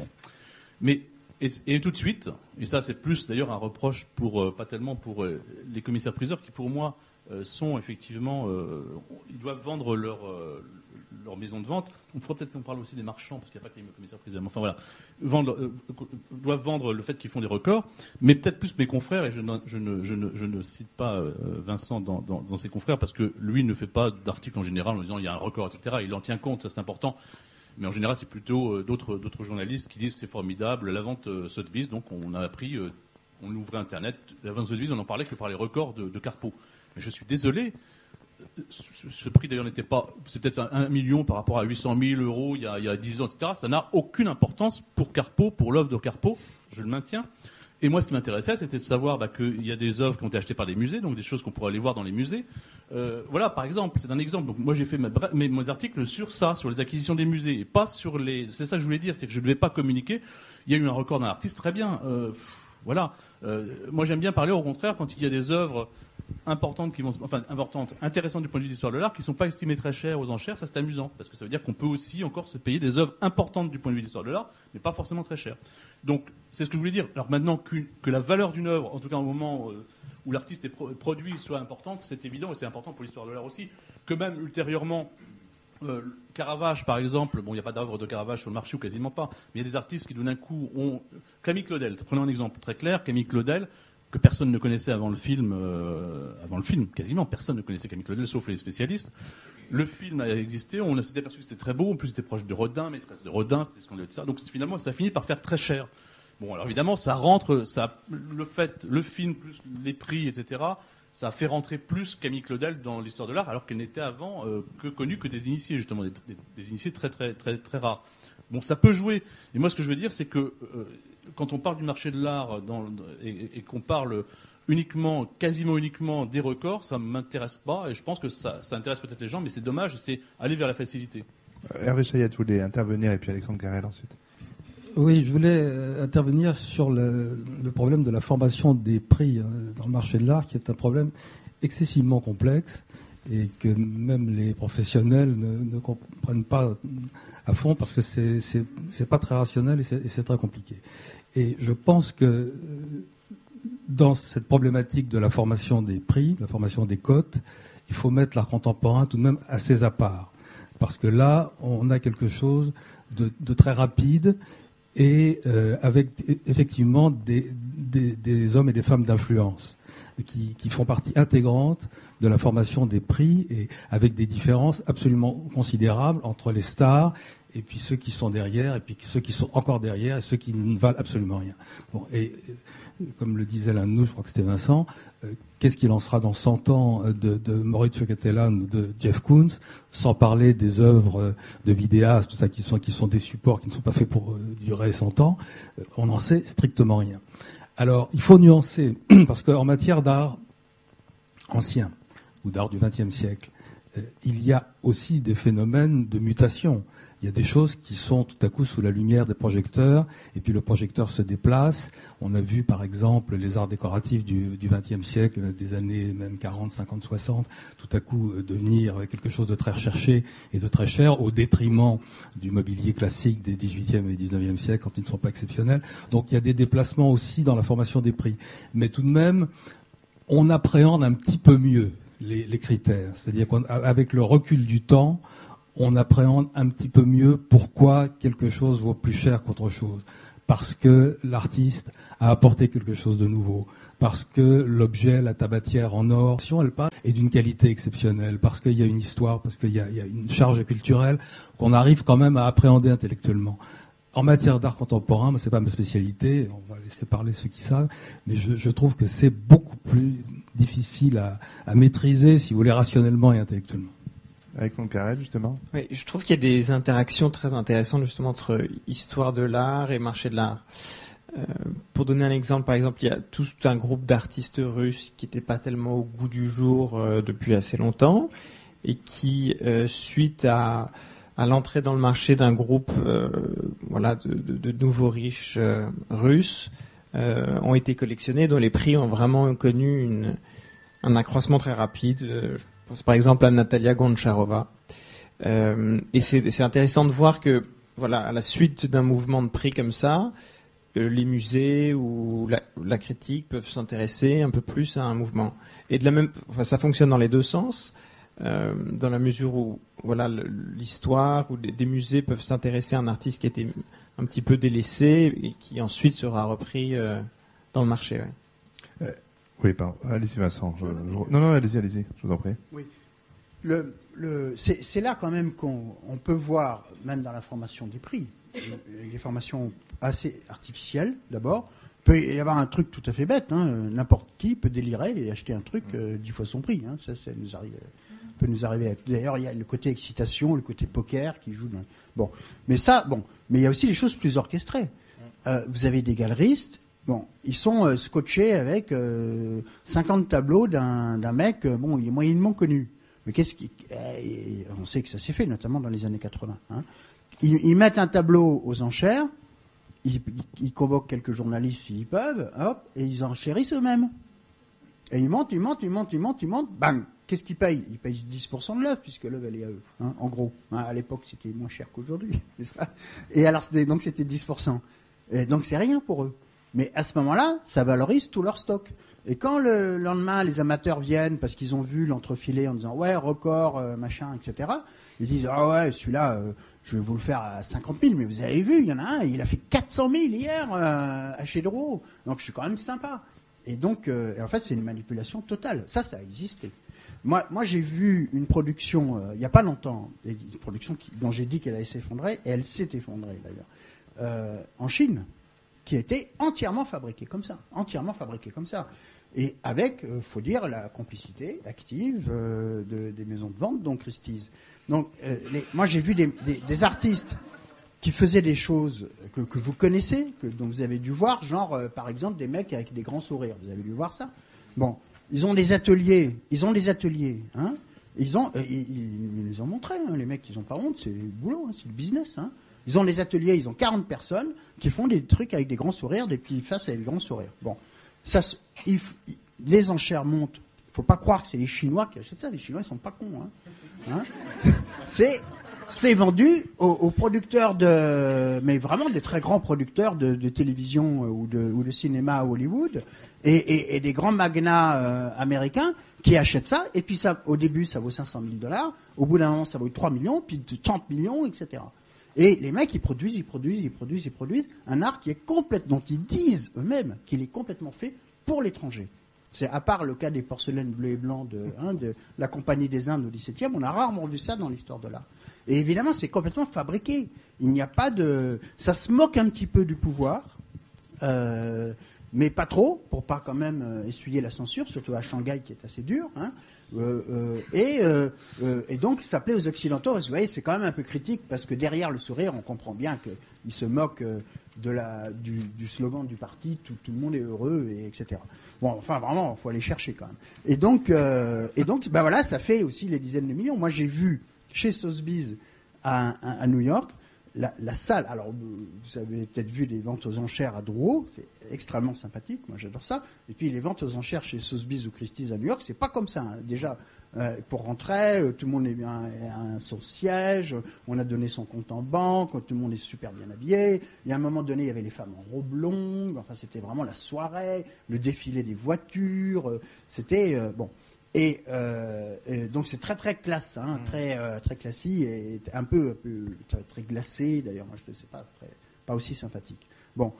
Mais et, tout de suite, et ça c'est plus d'ailleurs un reproche pour euh, pas tellement pour euh, les commissaires priseurs qui pour moi sont effectivement ils doivent vendre leur leur maison de vente. On pourrait peut-être qu'on parle aussi des marchands parce qu'il n'y a pas que les commissaires priseurs. Enfin voilà, vendre, euh, doivent vendre le fait qu'ils font des records, mais peut-être plus mes confrères et je ne, cite pas euh, Vincent dans, ses confrères parce que lui ne fait pas d'article en général en disant il y a un record etc. Il en tient compte, ça c'est important. Mais en général, c'est plutôt euh, d'autres journalistes qui disent c'est formidable, la vente euh, Sotheby's. Donc on a appris, euh, on ouvrait Internet, la vente Sotheby's, on en parlait que par les records de, de Carpeau. Mais je suis désolé, euh, ce, prix d'ailleurs n'était pas, c'est peut-être un, un million par rapport à 800 000 euros il y a, il y a 10 ans, etc. Ça n'a aucune importance pour Carpeau, pour l'œuvre de Carpeau, je le maintiens. Et moi, ce qui m'intéressait, c'était de savoir bah, qu'il y a des œuvres qui ont été achetées par des musées, donc des choses qu'on pourrait aller voir dans les musées. Euh, voilà, par exemple, c'est un exemple. Moi, j'ai fait mes, articles sur ça, sur les acquisitions des musées, pas sur les. C'est ça que je voulais dire, c'est que je ne devais pas communiquer. Il y a eu un record d'un artiste, très bien. Euh, voilà. Euh, moi, j'aime bien parler, au contraire, quand il y a des œuvres importantes qui vont, enfin importantes, intéressantes du point de vue de l'histoire de l'art, qui ne sont pas estimées très chères aux enchères, ça c'est amusant, parce que ça veut dire qu'on peut aussi encore se payer des œuvres importantes du point de vue de l'histoire de l'art, mais pas forcément très chères. Donc c'est ce que je voulais dire. Alors maintenant que la valeur d'une œuvre, en tout cas au moment euh, où l'artiste est pro- produit, soit importante, c'est évident et c'est important pour l'histoire de l'art aussi. Que même ultérieurement, euh, Caravage, par exemple, bon, il n'y a pas d'œuvre de Caravage sur le marché ou quasiment pas, mais il y a des artistes qui, d'un coup, ont. Camille Claudel, prenons un exemple très clair. Camille Claudel, que personne ne connaissait avant le film, euh, avant le film, quasiment personne ne connaissait Camille Claudel, sauf les spécialistes. Le film a existé, on s'était aperçu que c'était très beau, en plus c'était proche de Rodin, maîtresse de Rodin, c'était scandaleux de ça. Donc finalement, ça finit par faire très cher. Bon, alors évidemment, ça rentre, ça, le fait, le film plus les prix, etc. Ça a fait rentrer plus Camille Claudel dans l'histoire de l'art, alors qu'elle n'était avant euh, que connue que des initiés, justement, des, des- des initiés très, très, très, très rares. Bon, ça peut jouer. Et moi, ce que je veux dire, c'est que euh, quand on parle du marché de l'art dans- et, et qu'on parle uniquement, quasiment uniquement des records, ça ne m'intéresse pas. Et je pense que ça, ça intéresse peut-être les gens, mais c'est dommage. C'est aller vers la facilité. Euh, Hervé Chayat voulait intervenir et puis Alexandre Carrel ensuite. Oui, je voulais euh, intervenir sur le, le problème de la formation des prix euh, dans le marché de l'art, qui est un problème excessivement complexe et que même les professionnels ne, ne comprennent pas à fond parce que c'est c'est c'est pas très rationnel et c'est et c'est très compliqué. Et je pense que euh, dans cette problématique de la formation des prix, de la formation des cotes, il faut mettre l'art contemporain tout de même assez à part. Parce que là, on a quelque chose de, très rapide et euh, avec effectivement des, hommes et des femmes d'influence qui font partie intégrante de la formation des prix et avec des différences absolument considérables entre les stars et puis ceux qui sont derrière et puis ceux qui sont encore derrière et ceux qui ne valent absolument rien. Et comme le disait l'un de nous, je crois que c'était Vincent, euh, qu'est-ce qu'il en sera dans 100 ans euh, de, de Maurizio Cattelan de Jeff Koons, sans parler des œuvres euh, de vidéastes, tout ça, qui sont, qui sont des supports qui ne sont pas faits pour durer 100 ans, on n'en sait strictement rien. Alors, il faut nuancer, parce qu'en matière d'art ancien, ou d'art du XXe siècle, il y a aussi des phénomènes de mutation. Il y a des choses qui sont tout à coup sous la lumière des projecteurs, et puis le projecteur se déplace. On a vu par exemple les arts décoratifs du XXe siècle, des années même 40, 50, 60, tout à coup euh, devenir quelque chose de très recherché et de très cher, au détriment du mobilier classique des 18e et 19e siècles quand ils ne sont pas exceptionnels. Donc il y a des déplacements aussi dans la formation des prix. Mais tout de même, on appréhende un petit peu mieux les, les critères. C'est-à-dire qu'avec le recul du temps, on appréhende un petit peu mieux pourquoi quelque chose vaut plus cher qu'autre chose. Parce que l'artiste a apporté quelque chose de nouveau. Parce que l'objet, la tabatière en or, si elle passe, est d'une qualité exceptionnelle. Parce qu'il y a une histoire, parce qu'il y, y a une charge culturelle qu'on arrive quand même à appréhender intellectuellement. En matière d'art contemporain, moi, c'est pas ma spécialité, on va laisser parler ceux qui savent, mais je, je trouve que c'est beaucoup plus difficile à, à maîtriser, si vous voulez, rationnellement et intellectuellement. Alexandre Carrel, justement. Oui, je trouve qu'il y a des interactions très intéressantes justement entre histoire de l'art et marché de l'art. Euh, pour donner un exemple, par exemple, il y a tout un groupe d'artistes russes qui n'étaient pas tellement au goût du jour euh, depuis assez longtemps et qui, euh, suite à, à l'entrée dans le marché d'un groupe euh, voilà, de, nouveaux riches euh, russes, euh, ont été collectionnés, dont les prix ont vraiment connu un accroissement très rapide. Je pense par exemple à Natalia Goncharova. Et c'est intéressant de voir que, voilà, à la suite d'un mouvement de prix comme ça, les musées ou la, la critique peuvent s'intéresser un peu plus à un mouvement. Et de la même, enfin, ça fonctionne dans les deux sens, euh, dans la mesure où, voilà, l'histoire ou des, des musées peuvent s'intéresser à un artiste qui a été un petit peu délaissé et qui ensuite sera repris euh, dans le marché. ouais. Oui, pardon. Allez-y, Vincent. Je- je- Non, non, allez-y, allez-y. Je vous en prie. Le, le, c'est c'est là quand même qu'on on peut voir, même dans la formation des prix, euh, des formations assez artificielles d'abord. Il peut y avoir un truc tout à fait bête. hein, N'importe qui peut délirer et acheter un truc euh, dix fois son prix. hein, ça, ça nous arrive, peut nous arriver. D'ailleurs, il y a le côté excitation, le côté poker qui joue. Dans... Bon, mais ça, bon, mais il y a aussi les choses plus orchestrées. Euh, vous avez des galeristes. Bon, ils sont euh, scotchés avec euh, 50 tableaux d'un mec. euh, bon, il est moyennement connu. Mais qu'est-ce qui euh, et On sait que ça s'est fait, notamment dans les années 80. Hein. Ils, ils mettent un tableau aux enchères. Ils, ils convoquent quelques journalistes s'ils peuvent, hop, et ils enchérissent eux-mêmes. Et ils montent, ils montent, ils montent, ils montent, ils montent, bang Qu'est-ce qu'ils payent? Ils payent 10% de l'œuvre, puisque l'œuvre, elle est à eux, hein, en gros. Hein, à l'époque, c'était moins cher qu'aujourd'hui, n'est-ce pas? Et alors, donc, c'était 10%. Et donc, c'est rien pour eux. Mais à ce moment-là, ça valorise tout leur stock. Et quand le lendemain, les amateurs viennent, parce qu'ils ont vu l'entrefilet en disant, ouais, record, euh, machin, etc., ils disent, ah ouais, celui-là, euh, je vais vous le faire à 50 000, mais vous avez vu, il y en a un, il a fait 400 000 hier euh, à chez. Donc, je suis quand même sympa. Et donc, euh, en fait, c'est une manipulation totale. Ça, ça a existé. Moi, moi j'ai vu une production, euh, il n'y a pas longtemps, une production dont j'ai dit qu'elle allait s'effondrer, et elle s'est effondrée d'ailleurs, euh, en Chine, qui été entièrement fabriquée comme ça, entièrement fabriquée comme ça. Et avec, euh, faut dire, la complicité active de- des maisons de vente, donc Christie's. Donc, moi j'ai vu des artistes qui faisaient des choses que, que vous connaissez, que, dont vous avez dû voir, genre euh, par exemple des mecs avec des grands sourires. Vous avez dû voir ça Bon, ils ont des ateliers, ils ont des ateliers, hein Ils ont, euh, ils, ils- les ont montrés, hein, les mecs, ils ont pas honte, c'est le boulot, hein, c'est le business, hein Ils ont des ateliers, ils ont 40 personnes qui font des trucs avec des grands sourires, des petits faces avec des grands sourires. Bon, ça, il il- les enchères montent. Faut pas croire que c'est les Chinois qui achètent ça. Les Chinois, ils sont pas cons, hein. Hein c'est c'est vendu aux, producteurs de, mais vraiment des très grands producteurs de, télévision euh, ou de, cinéma à Hollywood et des grands magnats euh, américains qui achètent ça. Et puis ça, au début, ça vaut 500 000 dollars. Au bout d'un moment, ça vaut 3 millions, puis 30 millions, etc. Et les mecs, ils produisent, ils produisent, ils produisent, ils produisent un art qui est complètement, dont ils disent eux-mêmes qu'il est complètement fait pour l'étranger. C'est à part le cas des porcelaines bleues et blancs de, hein, de la Compagnie des Indes au XVIIe, on a rarement vu ça dans l'histoire de l'art. Et évidemment, c'est complètement fabriqué. Il n'y a pas de, ça se moque un petit peu du pouvoir, euh, mais pas trop, pour pas quand même euh, essuyer la censure, surtout à Shanghai qui est assez dur. Hein. Euh, euh, et, euh, et donc, ça plaît aux Occidentaux. Vous voyez, c'est quand même un peu critique parce que derrière le sourire, on comprend bien qu'il se moque euh, de la, du, slogan du parti tout, le monde est heureux, et etc. Bon, enfin, vraiment, il faut aller chercher quand même. Et donc, et donc ben voilà, ça fait aussi les dizaines de millions. Moi, j'ai vu chez Sotheby's à New York la, salle. Alors, vous vous avez peut-être vu les ventes aux enchères à Drouot, c'est extrêmement sympathique. Moi, j'adore ça. Et puis, les ventes aux enchères chez Sotheby's ou Christie's à New York, c'est pas comme ça. hein. Déjà, euh, pour rentrer, euh, tout le monde est bien à son siège. On a donné son compte en banque. Tout le monde est super bien habillé. Il y a un moment donné, il y avait les femmes en robe longue. Enfin, c'était vraiment la soirée, le défilé des voitures. euh, C'était euh, bon. Et, euh, et donc c'est très très classe, hein, très euh, très classique et un peu, un peu très, très glacé. D'ailleurs, moi je ne sais pas, très, pas aussi sympathique. Bon,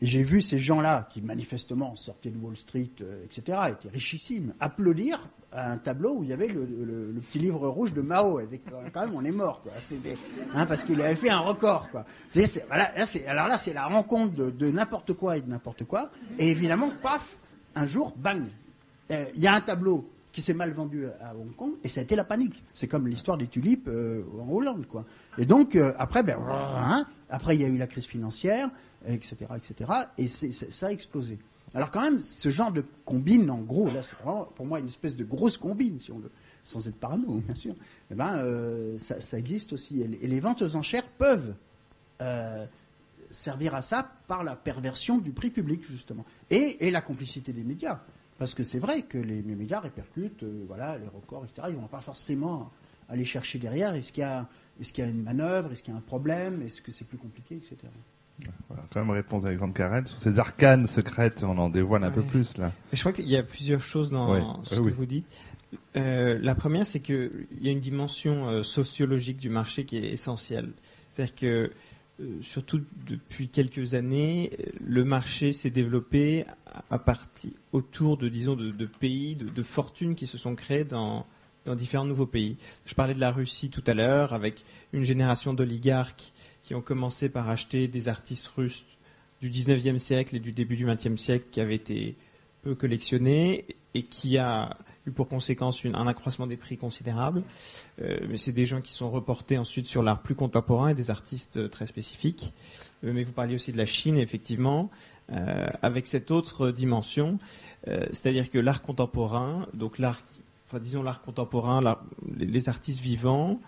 j'ai vu ces gens-là qui manifestement sortaient de Wall Street, euh, etc., étaient richissimes, applaudir à un tableau où il y avait le, le- le petit livre rouge de Mao. Et quand même, on est mort, quoi. C'était, hein, parce qu'il avait fait un record, quoi. C'est, c'est- voilà, là, c'est, alors là, c'est la rencontre de, de n'importe quoi et de n'importe quoi. Et évidemment, paf, un jour, bang, euh, il y a un tableau qui s'est mal vendu à Hong Kong et ça a été la panique. C'est comme l'histoire des tulipes euh, en Hollande, quoi. Et donc euh, après, ben, hein, après il y a eu la crise financière, etc., etc. Et ça a explosé. Alors quand même, ce genre de combine, en gros, là, c'est vraiment pour moi une espèce de grosse combine, si on veut, sans être parano, bien sûr. Eh ben, ça, existe aussi. Et les- ventes aux enchères peuvent servir à ça par la perversion du prix public, justement. Et la complicité des médias. Parce que c'est vrai que les, médias répercutent euh, voilà, les records, etc. Ils ne vont pas forcément aller chercher derrière. Est-ce qu'il y, a, est qu'il y a une manœuvre Est-ce qu'il y a un problème Est-ce que c'est plus compliqué, etc. Voilà, quand même répondre avec Grande Carrel sur ces arcanes secrètes, on en dévoile un peu plus là. Je crois qu'il y a plusieurs choses dans ce que vous dites. Euh, la première, c'est qu'il y a une dimension euh, sociologique du marché qui est essentielle. C'est-à-dire que euh, surtout depuis quelques années, le marché s'est développé à partir autour de, disons, de, pays, de, fortunes qui se sont créées dans, dans différents nouveaux pays. Je parlais de la Russie tout à l'heure, avec une génération d'oligarques qui ont commencé par acheter des artistes russes du 19e siècle et du début du 20e siècle qui avaient été peu collectionnés et qui a eu pour conséquence un accroissement des prix considérable. Euh, mais c'est des gens qui sont reportés ensuite sur l'art plus contemporain et des artistes euh, très spécifiques. Euh, mais vous parliez aussi de la Chine, effectivement, avec cette autre dimension, c'est-à-dire que l'art contemporain, donc l'art, enfin disons l'art contemporain, les artistes vivants,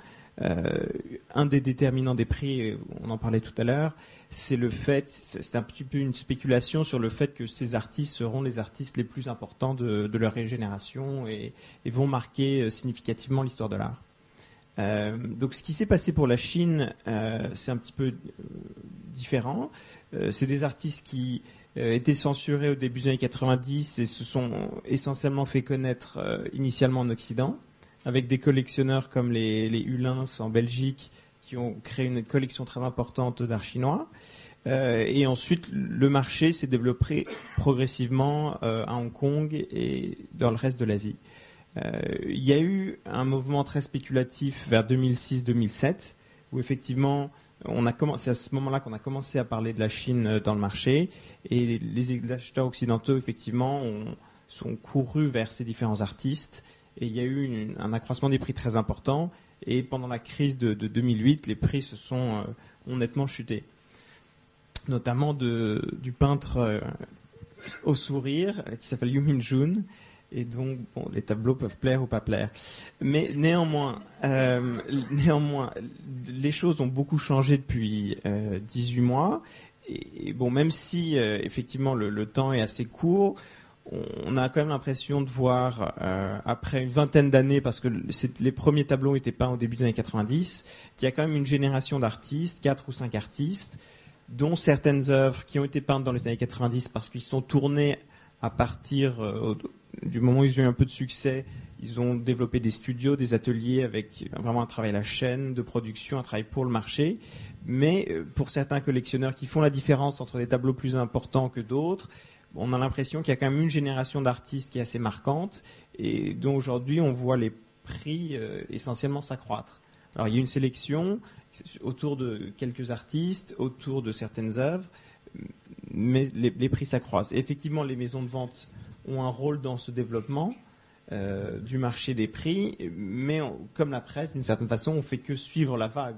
un des déterminants des prix, on en parlait tout à l'heure, c'est le fait, c'est un petit peu une spéculation sur le fait que ces artistes seront les artistes les plus importants de, leur génération et, vont marquer euh, significativement l'histoire de l'art. Euh, donc ce qui s'est passé pour la Chine, euh, c'est un petit peu différent. c'est des artistes qui étaient censurés au début des années 90 et se sont essentiellement fait connaître initialement en Occident, avec des collectionneurs comme les, les Hulins en Belgique, qui ont créé une collection très importante d'art chinois. Euh, et ensuite, le marché s'est développé progressivement euh, à Hong Kong et dans le reste de l'Asie. Euh, il y a eu un mouvement très spéculatif vers 2006-2007, où effectivement, on a c'est à ce moment-là qu'on a commencé à parler de la Chine dans le marché, et les acheteurs occidentaux, effectivement, ont, sont courus vers ces différents artistes, et il y a eu un accroissement des prix très important, et pendant la crise de, 2008, les prix se sont euh, nettement chutés. Notamment du peintre euh, au sourire, qui s'appelle Yu Min Jun, et donc les tableaux peuvent plaire ou pas plaire. Mais néanmoins, euh, néanmoins, les choses ont beaucoup changé depuis 18 mois. Et, bon, même si effectivement le, temps est assez court, on a quand même l'impression de voir, euh, après une vingtaine d'années, parce que les premiers tableaux étaient peints au début des années 90, qu'il y a quand même une génération d'artistes, quatre ou cinq artistes, dont certaines œuvres qui ont été peintes dans les années 90 parce qu'ils sont tournés à partir euh, du moment où ils ont eu un peu de succès, ils ont développé des studios, des ateliers avec vraiment un travail à la chaîne de production, un travail pour le marché. Mais euh, pour certains collectionneurs qui font la différence entre des tableaux plus importants que d'autres, on a l'impression qu'il y a quand même une génération d'artistes qui est assez marquante et dont aujourd'hui on voit les prix euh, essentiellement s'accroître. Alors il y a une sélection autour de quelques artistes, autour de certaines œuvres, mais les, prix s'accroissent. Effectivement, les maisons de vente ont un rôle dans ce développement euh, du marché des prix, mais comme la presse, d'une certaine façon, on fait que suivre la vague,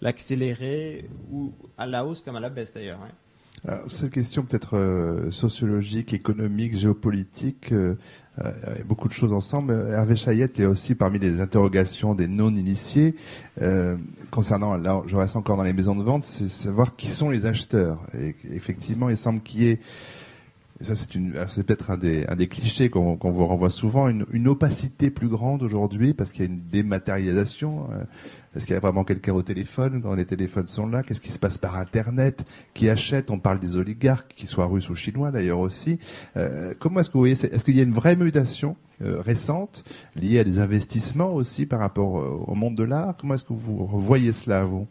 l'accélérer ou à la hausse comme à la baisse d'ailleurs. Cette question peut-être euh, sociologique, économique, géopolitique, euh, euh, beaucoup de choses ensemble. Hervé Chayette est aussi parmi les interrogations des non-initiés. concernant, là je reste encore dans les maisons de vente, c'est savoir qui sont les acheteurs. Et effectivement, il semble qu'il y ait ça c'est une, c'est peut-être un des, un des clichés qu'on, vous renvoie souvent, une, une opacité plus grande aujourd'hui parce qu'il y a une dématérialisation. Euh, est-ce qu'il y a vraiment quelqu'un au téléphone quand les téléphones sont là? Qu'est-ce qui se passe par Internet? Qui achète? On parle des oligarques, qu'ils soient russes ou chinois d'ailleurs aussi. Euh, comment est-ce que vous voyez Est-ce qu'il y a une vraie mutation euh, récente liée à des investissements aussi par rapport au monde de l'art? Comment est-ce que vous voyez cela vous?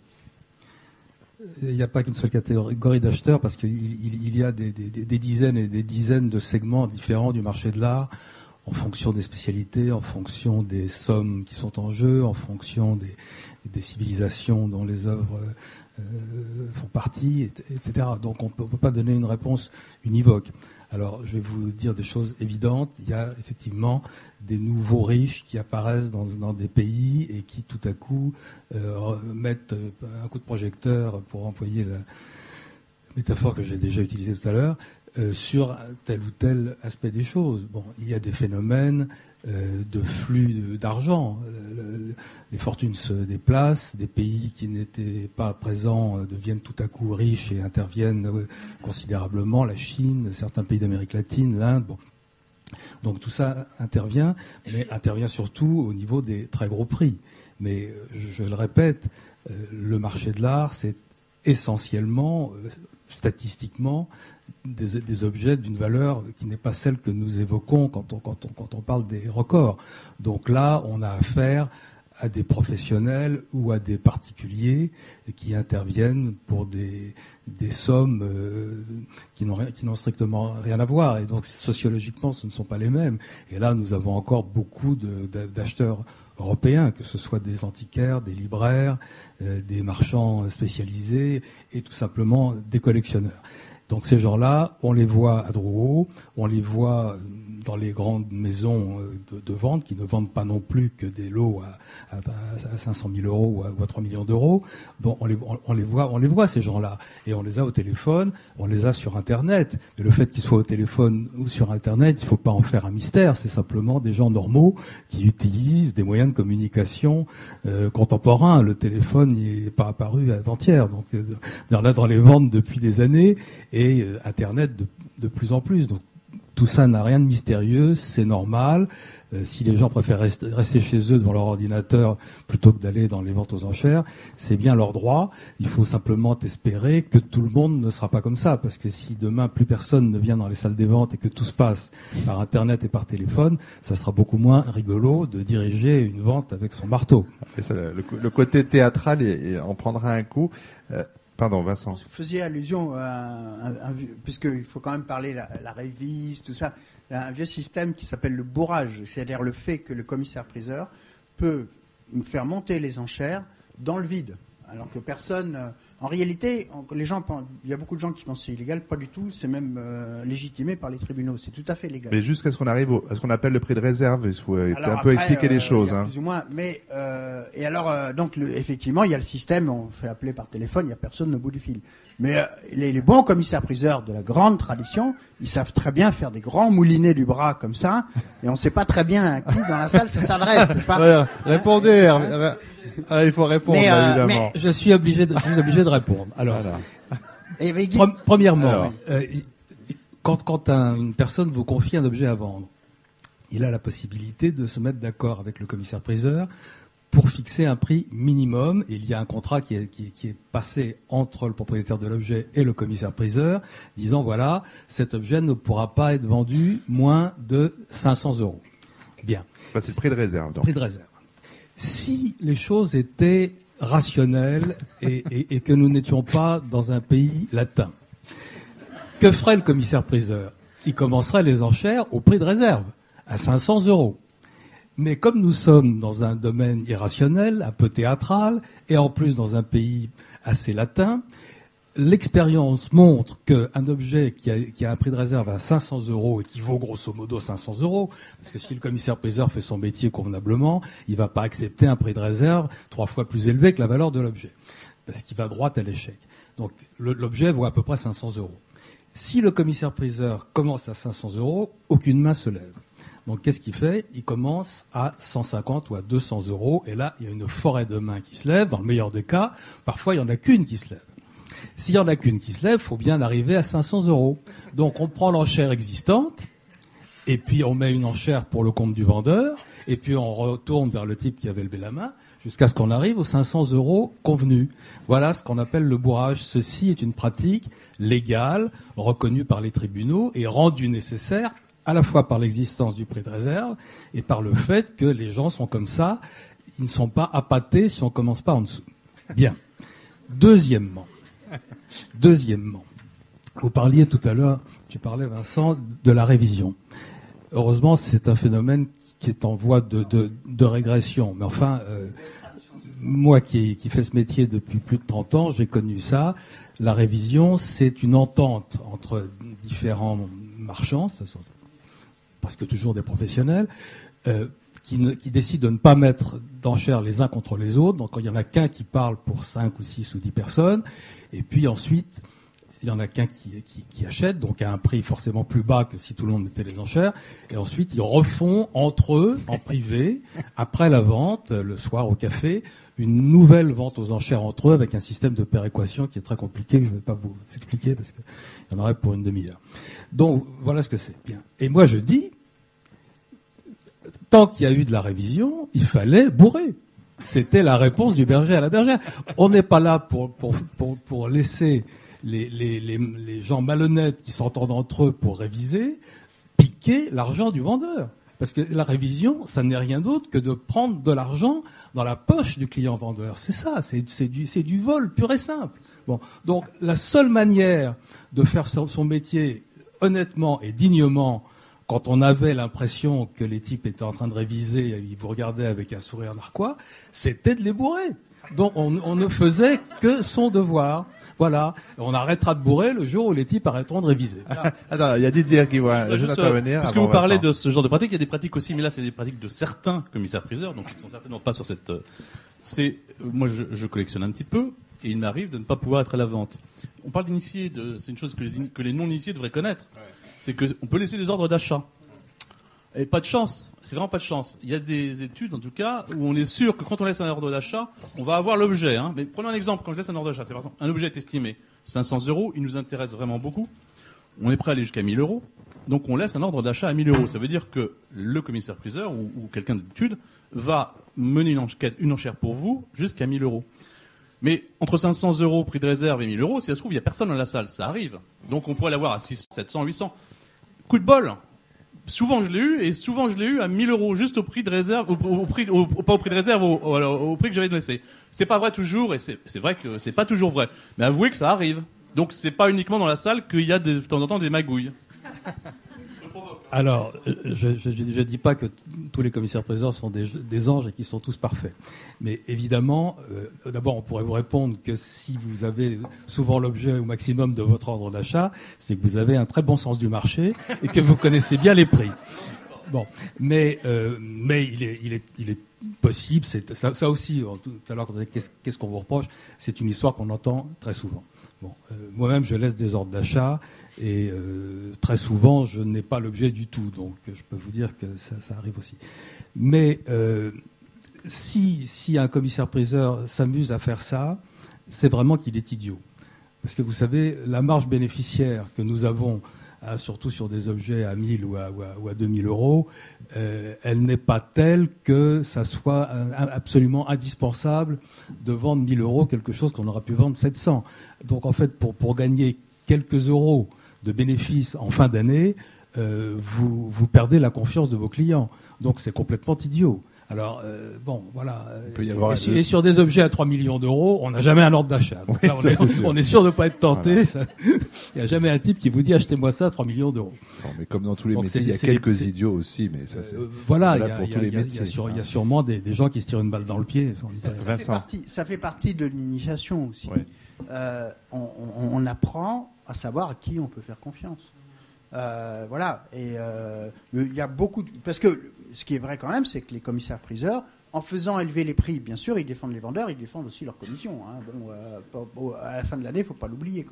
Il n'y a pas qu'une seule catégorie d'acheteurs parce qu'il y a des, dizaines et des dizaines de segments différents du marché de l'art en fonction des spécialités, en fonction des sommes qui sont en jeu, en fonction des, civilisations dont les œuvres euh, font partie, etc. Donc on ne peut pas donner une réponse univoque. Alors, je vais vous dire des choses évidentes. Il y a effectivement des nouveaux riches qui apparaissent dans, des pays et qui, tout à coup, euh, mettent un coup de projecteur, pour employer la métaphore que j'ai déjà utilisée tout à l'heure, euh, sur tel ou tel aspect des choses. Bon, il y a des phénomènes euh, de flux d'argent. Les fortunes se déplacent, des pays qui n'étaient pas présents euh, deviennent tout à coup riches et interviennent considérablement. La Chine, certains pays d'Amérique latine, l'Inde. Donc tout ça intervient, mais intervient surtout au niveau des très gros prix. Mais je le répète, le marché de l'art, c'est essentiellement, statistiquement, des, objets d'une valeur qui n'est pas celle que nous évoquons quand on, quand, on, quand on parle des records. Donc là, on a affaire à des professionnels ou à des particuliers qui interviennent pour des, des sommes euh, qui n'ont strictement rien à voir. Et donc sociologiquement, ce ne sont pas les mêmes. Et là, nous avons encore beaucoup d'acheteurs européens, que ce soit des antiquaires, des libraires, euh, des marchands spécialisés et tout simplement des collectionneurs. Donc ces gens-là, on les voit à Drouot, on les voit dans les grandes maisons euh, de, vente qui ne vendent pas non plus que des lots à, à, 500 000 euros ou à, 3 millions d'euros. Donc on les, on, les, voit, on les voit ces gens-là, et on les a au téléphone, on les a sur Internet. Et le fait qu'ils soient au téléphone ou sur Internet, il ne faut pas en faire un mystère. C'est simplement des gens normaux qui utilisent des moyens de communication euh, contemporains. Le téléphone n'est pas apparu avant-hier, donc euh, on a dans les ventes depuis des années et euh, Internet de, plus en plus. Tout ça n'a rien de mystérieux, c'est normal. Euh, si les gens préfèrent rester, chez eux devant leur ordinateur plutôt que d'aller dans les ventes aux enchères, c'est bien leur droit. Il faut simplement espérer que tout le monde ne sera pas comme ça, parce que si demain plus personne ne vient dans les salles des ventes et que tout se passe par Internet et par téléphone, ça sera beaucoup moins rigolo de diriger une vente avec son marteau. le, côté théâtral en prendra un coup. Euh, Vous faisiez allusion à, puisqu'il faut quand même parler la, la tout ça, un vieux système qui s'appelle le bourrage, c'est-à-dire le fait que le commissaire-priseur peut faire monter les enchères dans le vide alors que personne. Euh, en réalité, les gens, il y a beaucoup de gens qui pensent que c'est illégal, pas du tout. C'est même euh, légitimé par les tribunaux. C'est tout à fait légal. Mais jusqu'à ce qu'on arrive à ce qu'on appelle le prix de réserve, il faut un peu expliquer les euh, choses. Hein. Plus ou moins. Mais et alors, donc effectivement, il y a le système. On fait appeler par téléphone. Il y a personne au bout du fil. Mais les, les, bons commissaires-priseurs de la grande tradition, ils savent très bien faire des grands moulinets du bras comme ça, et on ne sait pas très bien à qui dans la salle ça s'adresse. répondez. Ah, il faut répondre, euh, évidemment. je suis obligé de, je suis obligé de répondre. Alors, premièrement, euh, quand, quand une personne vous confie un objet à vendre, il a la possibilité de se mettre d'accord avec le commissaire-priseur pour fixer un prix minimum. il y a un contrat qui est, qui, qui est passé entre le propriétaire de l'objet et le commissaire-priseur, disant voilà, cet objet ne pourra pas être vendu moins de 500 euros. Bien. c'est le prix de réserve. Donc. Prix de réserve si les choses étaient rationnelles et, que nous n'étions pas dans un pays latin, que ferait le commissaire-priseur? Il commencerait les enchères au prix de réserve, à 500 euros. Mais comme nous sommes dans un domaine irrationnel, un peu théâtral, et en plus dans un pays assez latin, l'expérience montre qu'un objet qui a, un prix de réserve à 500 euros et qui vaut grosso modo 500 euros, parce que si le commissaire-priseur fait son métier convenablement, il ne va pas accepter un prix de réserve trois fois plus élevé que la valeur de l'objet, parce qu'il va droit à l'échec. Donc l'objet vaut à peu près 500 euros. Si le commissaire-priseur commence à 500 euros, aucune main se lève. Donc qu'est-ce qu'il fait? Il commence à 150 ou à 200 euros, et là il y a une forêt de mains qui se lève. Dans le meilleur des cas, parfois il n'y en a qu'une qui se lève. S'il y en a qu'une qui se lève, faut bien arriver à 500 euros. Donc on prend l'enchère existante, et puis on met une enchère pour le compte du vendeur, et puis on retourne vers le type qui avait levé la main, jusqu'à ce qu'on arrive aux 500 euros convenus. Voilà ce qu'on appelle le bourrage. Ceci est une pratique légale, reconnue par les tribunaux et rendue nécessaire à la fois par l'existence du prix de réserve et par le fait que les gens sont comme ça, ils ne sont pas appâtés si on commence pas en dessous. Bien. Deuxièmement, Deuxièmement, vous parliez tout à l'heure, tu parlais Vincent, de la révision. Heureusement, c'est un phénomène qui est en voie de, régression. Mais enfin, euh, moi qui, fais ce métier depuis plus de 30 ans, j'ai connu ça. La révision, c'est une entente entre différents marchands, sont que toujours des professionnels, euh, qui, qui, décident de ne pas mettre d'enchères les uns contre les autres. Donc, il y en a qu'un qui parle pour 5 ou 6 ou 10 personnes. Et puis ensuite, il y en a qu'un qui, achète, donc à un prix forcément plus bas que si tout le monde mettait les enchères, et ensuite ils refont entre eux, en privé, après la vente, le soir au café, une nouvelle vente aux enchères entre eux avec un système de péréquation qui est très compliqué, je ne vais pas vous expliquer parce qu'il y en aurait pour une demi-heure. Donc voilà ce que c'est. Et moi je dis, tant qu'il y a eu de la révision, il fallait bourrer. C'était la réponse du berger à la bergère. On n'est pas là pour, pour, pour, laisser les, les, les, les, gens malhonnêtes qui s'entendent entre eux pour réviser piquer l'argent du vendeur. Parce que la révision, ça n'est rien d'autre que de prendre de l'argent dans la poche du client vendeur. C'est ça, c'est du, du vol pur et simple. Bon, donc la seule manière de faire son métier honnêtement et dignement quand on avait l'impression que les types étaient en train de réviser, ils vous regardaient avec un sourire narquois, c'était de les bourrer. Donc on, on, ne faisait que son devoir. Voilà, on arrêtera de bourrer le jour où les types arrêteront de réviser. Attends, il y a Didier qui voit juste intervenir. Parce que vous parlez de ce genre de pratiques, il y a des pratiques aussi, mais là c'est des pratiques de certains commissaires-priseurs, donc ils sont certainement pas sur cette. Euh, c'est, moi je, je, collectionne un petit peu, et il m'arrive de ne pas pouvoir être à la vente. On parle d'initiés, c'est une chose que les, que les non-initiés devraient connaître. Ouais c'est qu'on peut laisser des ordres d'achat. Et pas de chance, c'est vraiment pas de chance. Il y a des études, en tout cas, où on est sûr que quand on laisse un ordre d'achat, on va avoir l'objet. Hein. Mais prenons un exemple, quand je laisse un ordre d'achat, c'est par exemple, un objet est estimé 500 euros, il nous intéresse vraiment beaucoup. On est prêt à aller jusqu'à 1000 euros. Donc on laisse un ordre d'achat à 1000 euros. Ça veut dire que le commissaire-priseur ou, ou quelqu'un d'étude va mener une une enchère pour vous jusqu'à 1000 euros. Mais entre 500 euros prix de réserve et 1000 euros, si ça se trouve, il n'y a personne dans la salle. Ça arrive. Donc on pourrait l'avoir à 600, 700, 800. Coup de bol. Souvent je l'ai eu et souvent je l'ai eu à 1000 euros juste au prix de réserve, au, prix, pas au prix de réserve, au, prix que j'avais laissé. C'est pas vrai toujours et c'est vrai que c'est pas toujours vrai. Mais avouez que ça arrive. Donc c'est pas uniquement dans la salle qu'il y a de temps en temps des magouilles. Alors, je ne dis pas que tous les commissaires-priseurs sont des, anges et qu'ils sont tous parfaits. Mais évidemment, euh, d'abord, on pourrait vous répondre que si vous avez souvent l'objet au maximum de votre ordre d'achat, c'est que vous avez un très bon sens du marché et que vous connaissez bien les prix. Bon, mais, euh, mais il, est, il, est, il est possible, c'est, ça, ça, aussi, tout à l'heure, qu'est-ce qu'on vous reproche, c'est une histoire qu'on entend très souvent. Euh, moi-même, je laisse des ordres d'achat et euh, très souvent, je n'ai pas l'objet du tout. Donc, je peux vous dire que ça, arrive aussi. Mais euh, si, si un commissaire-priseur s'amuse à faire ça, c'est vraiment qu'il est idiot. Parce que vous savez, la marge bénéficiaire que nous avons surtout sur des objets à 1000 ou à, ou à, 2000 euros, euh, elle n'est pas telle que ça soit absolument indispensable de vendre 1000 euros quelque chose qu'on aura pu vendre 700. Donc en fait, pour, pour gagner quelques euros de bénéfices en fin d'année, euh, vous, vous perdez la confiance de vos clients. Donc c'est complètement idiot. Alors, euh, bon, voilà. et, sur des objets à 3 millions d'euros, on n'a jamais un ordre d'achat. on, est, sûr de ne pas être tenté. Il n'y a jamais un type qui vous dit achetez-moi ça à 3 millions d'euros. mais comme dans tous les métiers, il y a quelques idiots aussi, mais ça c'est. Euh, voilà, il y, a sûrement des, gens qui se tirent une balle dans le pied. Ça, fait, partie, ça fait partie de l'initiation aussi. Euh, on, on, apprend à savoir à qui on peut faire confiance. Euh, voilà. Et euh, il y a beaucoup. De... Parce que ce qui est vrai quand même, c'est que les commissaires-priseurs, en faisant élever les prix, bien sûr, ils défendent les vendeurs, ils défendent aussi leurs commissions. Hein. Bon, euh, à la fin de l'année, il faut pas l'oublier.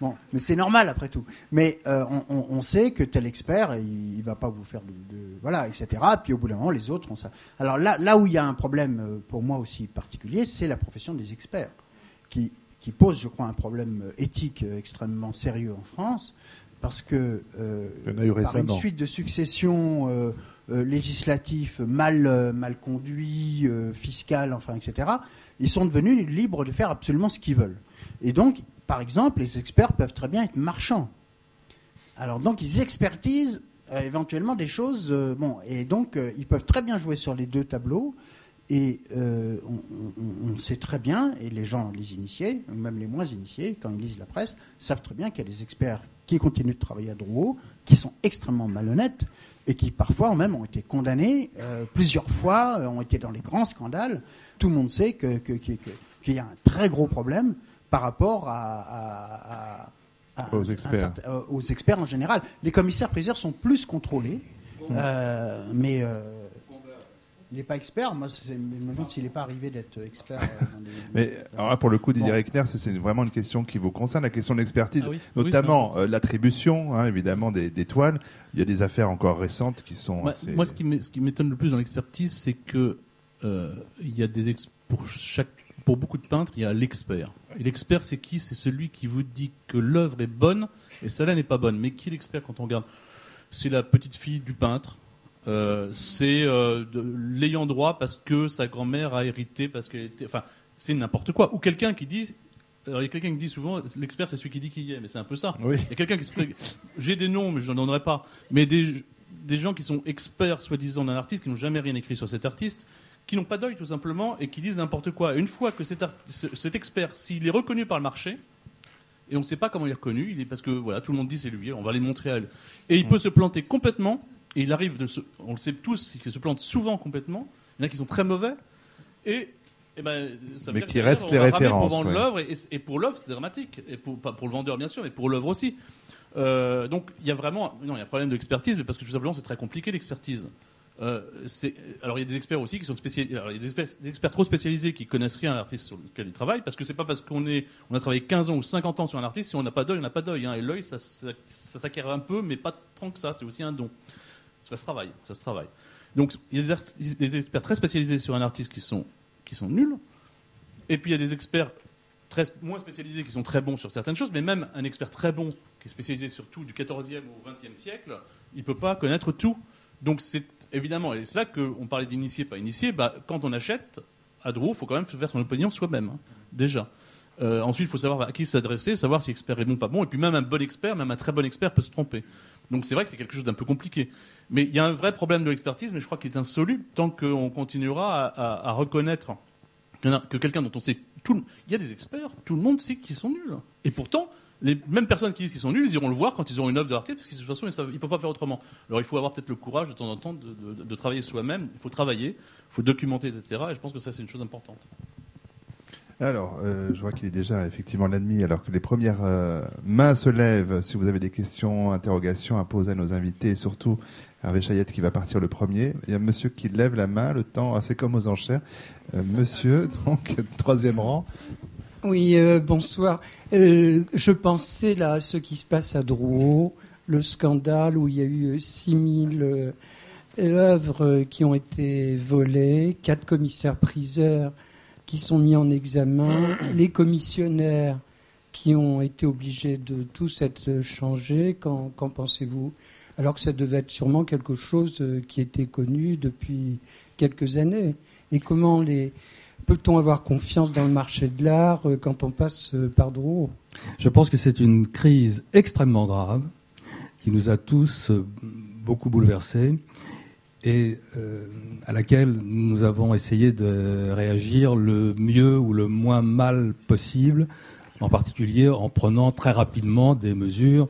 Bon, mais c'est normal après tout. Mais on, on, sait que tel expert, il, il va pas vous faire de, de, voilà, etc. Puis au bout d'un moment, les autres ont ça. Alors là, là où il y a un problème pour moi aussi particulier, c'est la profession des experts, qui pose, je crois, un problème éthique extrêmement sérieux en France parce que euh, par une suite de successions euh, euh, législatives mal mal conduits, fiscales, enfin, etc., ils sont devenus libres de faire absolument ce qu'ils veulent. Et donc, par exemple, les experts peuvent très bien être marchands. Alors donc, ils expertisent éventuellement des choses. bon, et donc, ils peuvent très bien jouer sur les deux tableaux. Et on, on, sait très bien, et les gens, les initiés, même les moins initiés, quand ils lisent la presse, savent très bien qu'il y a des experts qui continuent de travailler à Drouot, qui sont extrêmement malhonnêtes et qui parfois même ont été condamnés euh, plusieurs fois, euh, ont été dans les grands scandales. Tout le monde sait qu'il que, y a un très gros problème par rapport à, aux, experts. Euh, aux, experts. en général. Les commissaires priseurs sont plus contrôlés, mais Il n'est pas expert. Moi, je me demande s'il n'est pas arrivé d'être expert. Euh, mais alors là, pour le coup, Didier bon. c'est vraiment une question qui vous concerne, la question de l'expertise, ah notamment euh, l'attribution, hein, évidemment, des, des, toiles. Il y a des affaires encore récentes qui sont. Moi, moi ce qui m'étonne le plus dans l'expertise, c'est que euh, il y a des pour chaque pour beaucoup de peintres, il y a l'expert. Et l'expert, c'est qui? C'est celui qui vous dit que l'œuvre est bonne et celle-là n'est pas bonne. Mais qui est l'expert quand on regarde? C'est la petite fille du peintre euh, c'est euh, l'ayant droit parce que sa grand-mère a hérité, parce qu'elle était. Enfin, c'est n'importe quoi. Ou quelqu'un qui dit. Alors, il y a quelqu'un qui dit souvent, l'expert, c'est celui qui dit qui y est, mais c'est un peu ça. Oui. Il y a quelqu'un qui se. J'ai des noms, mais je n'en donnerai pas. Mais des, des gens qui sont experts, soi-disant, d'un artiste, qui n'ont jamais rien écrit sur cet artiste, qui n'ont pas d'œil, tout simplement, et qui disent n'importe quoi. Une fois que cet, cet expert, s'il est reconnu par le marché, et on ne sait pas comment il est reconnu, il est parce que voilà, tout le monde dit c'est lui, on va les montrer à elle. Et il mm. peut se planter complètement et il arrive de se, on le sait tous, qu'il se plante souvent complètement. Il y en a qui sont très mauvais. Et, et ben, ça veut mais qui restent les références. Pour vendre l'œuvre et, pour l'œuvre, c'est dramatique. Et pour, pas pour le vendeur, bien sûr, mais pour l'œuvre aussi. Euh, donc, il y a vraiment, non, il y a un problème d'expertise, mais parce que tout simplement, c'est très compliqué l'expertise. Euh, alors il y a des experts aussi qui sont spécialisés. il y a des experts, trop spécialisés qui connaissent rien à l'artiste sur lequel ils travaillent, parce que c'est pas parce qu'on est, on a travaillé 15 ans ou 50 ans sur un artiste si on n'a pas d'œil, on n'a pas d'œil. Hein. et l'œil, ça, ça, ça s'acquiert un peu, mais pas tant que ça. C'est aussi un don. Ça se travaille, ça se travaille. Donc il y a des, experts très spécialisés sur un artiste qui sont, nuls, et puis il y a des experts très, moins spécialisés qui sont très bons sur certaines choses, mais même un expert très bon qui est spécialisé sur tout du 14e au 20e siècle, il ne peut pas connaître tout. Donc c'est évidemment, et c'est là qu'on parlait d'initié, pas initié, bah, quand on achète à Drou, il faut quand même faire son opinion soi-même, hein, déjà. Euh, ensuite, il faut savoir à qui s'adresser, savoir si l'expert est bon ou pas bon. Et puis même un bon expert, même un très bon expert peut se tromper. Donc c'est vrai que c'est quelque chose d'un peu compliqué. Mais il y a un vrai problème de l'expertise, mais je crois qu'il est insoluble tant qu'on continuera à, reconnaître que quelqu'un dont on sait tout. Il y a des experts, tout le monde sait qu'ils sont nuls. Et pourtant, les mêmes personnes qui disent qu'ils sont nuls, ils iront le voir quand ils auront une œuvre de parce que de toute façon, ils ne peuvent pas faire autrement. Alors il faut avoir peut-être le courage de temps en temps de travailler soi-même. Il faut travailler, il faut documenter, etc. Et je pense que ça, c'est une chose importante. Alors, euh, je vois qu'il est déjà effectivement l'ennemi, alors que les premières euh, mains se lèvent. Si vous avez des questions, interrogations à poser à nos invités, et surtout Hervé Chayette qui va partir le premier. Il y a monsieur qui lève la main, le temps assez comme aux enchères. Euh, monsieur, donc, troisième rang. Oui, bonsoir. je pensais là à ce qui se passe à Drouot, le scandale où il y a eu 6000 œuvres qui ont été volées, quatre commissaires priseurs qui sont mis en examen, les commissionnaires qui ont été obligés de tous être changés. Qu'en, pensez-vous? Alors que ça devait être sûrement quelque chose euh, qui était connu depuis quelques années. Et comment les peut-on avoir confiance dans le marché de l'art euh, quand on passe euh, par Drouot Je pense que c'est une crise extrêmement grave qui nous a tous beaucoup bouleversés et euh, à laquelle nous avons essayé de réagir le mieux ou le moins mal possible, en particulier en prenant très rapidement des mesures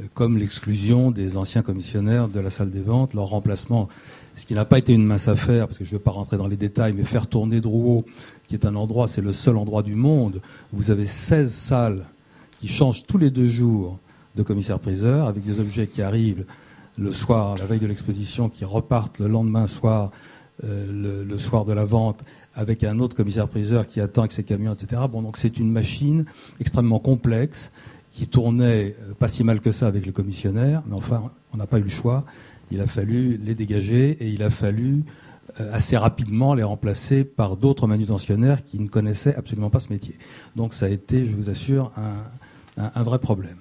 euh, comme l'exclusion des anciens commissionnaires de la salle des ventes, leur remplacement, ce qui n'a pas été une mince affaire, parce que je ne vais pas rentrer dans les détails, mais faire tourner Drouot, qui est un endroit, c'est le seul endroit du monde, où vous avez 16 salles qui changent tous les deux jours de commissaires-priseurs, avec des objets qui arrivent le soir, la veille de l'exposition, qui repartent le lendemain soir, euh, le, soir de la vente, avec un autre commissaire-priseur qui attend avec ses camions, etc. Bon, donc c'est une machine extrêmement complexe qui tournait euh, pas si mal que ça avec le commissionnaire, mais enfin, on n'a pas eu le choix. Il a fallu les dégager et il a fallu euh, assez rapidement les remplacer par d'autres manutentionnaires qui ne connaissaient absolument pas ce métier. Donc ça a été, je vous assure, un vrai problème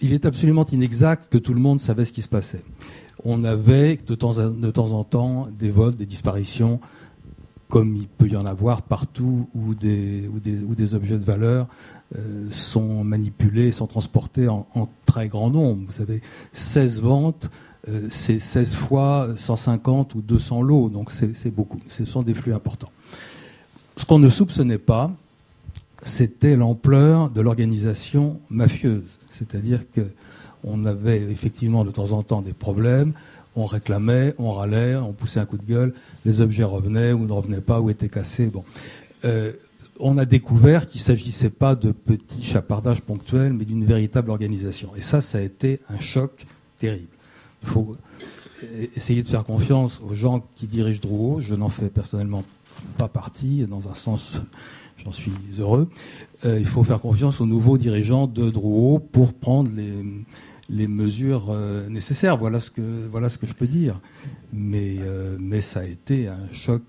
il est absolument inexact que tout le monde savait ce qui se passait. On avait de temps, en temps des vols, des disparitions, comme il peut y en avoir partout où des, objets de valeur euh, sont manipulés, sont transportés en, très grand nombre. Vous savez, 16 ventes, euh, c'est 16 fois 150 ou 200 lots, donc c'est beaucoup. Ce sont des flux importants. Ce qu'on ne soupçonnait pas, c'était l'ampleur de l'organisation mafieuse. C'est-à-dire qu'on avait effectivement de temps en temps des problèmes, on réclamait, on râlait, on poussait un coup de gueule, les objets revenaient ou ne revenaient pas ou étaient cassés. Bon. Euh, on a découvert qu'il ne s'agissait pas de petits chapardages ponctuels, mais d'une véritable organisation. Et ça, ça a été un choc terrible. essayer de faire confiance aux gens qui dirigent Drouot. Je n'en fais personnellement pas partie, dans un sens, j'en suis heureux. Euh, il faut faire confiance aux nouveaux dirigeants de Drouot pour prendre les, mesures euh, nécessaires. Voilà ce que voilà ce que je peux dire. Mais euh, mais ça a été un choc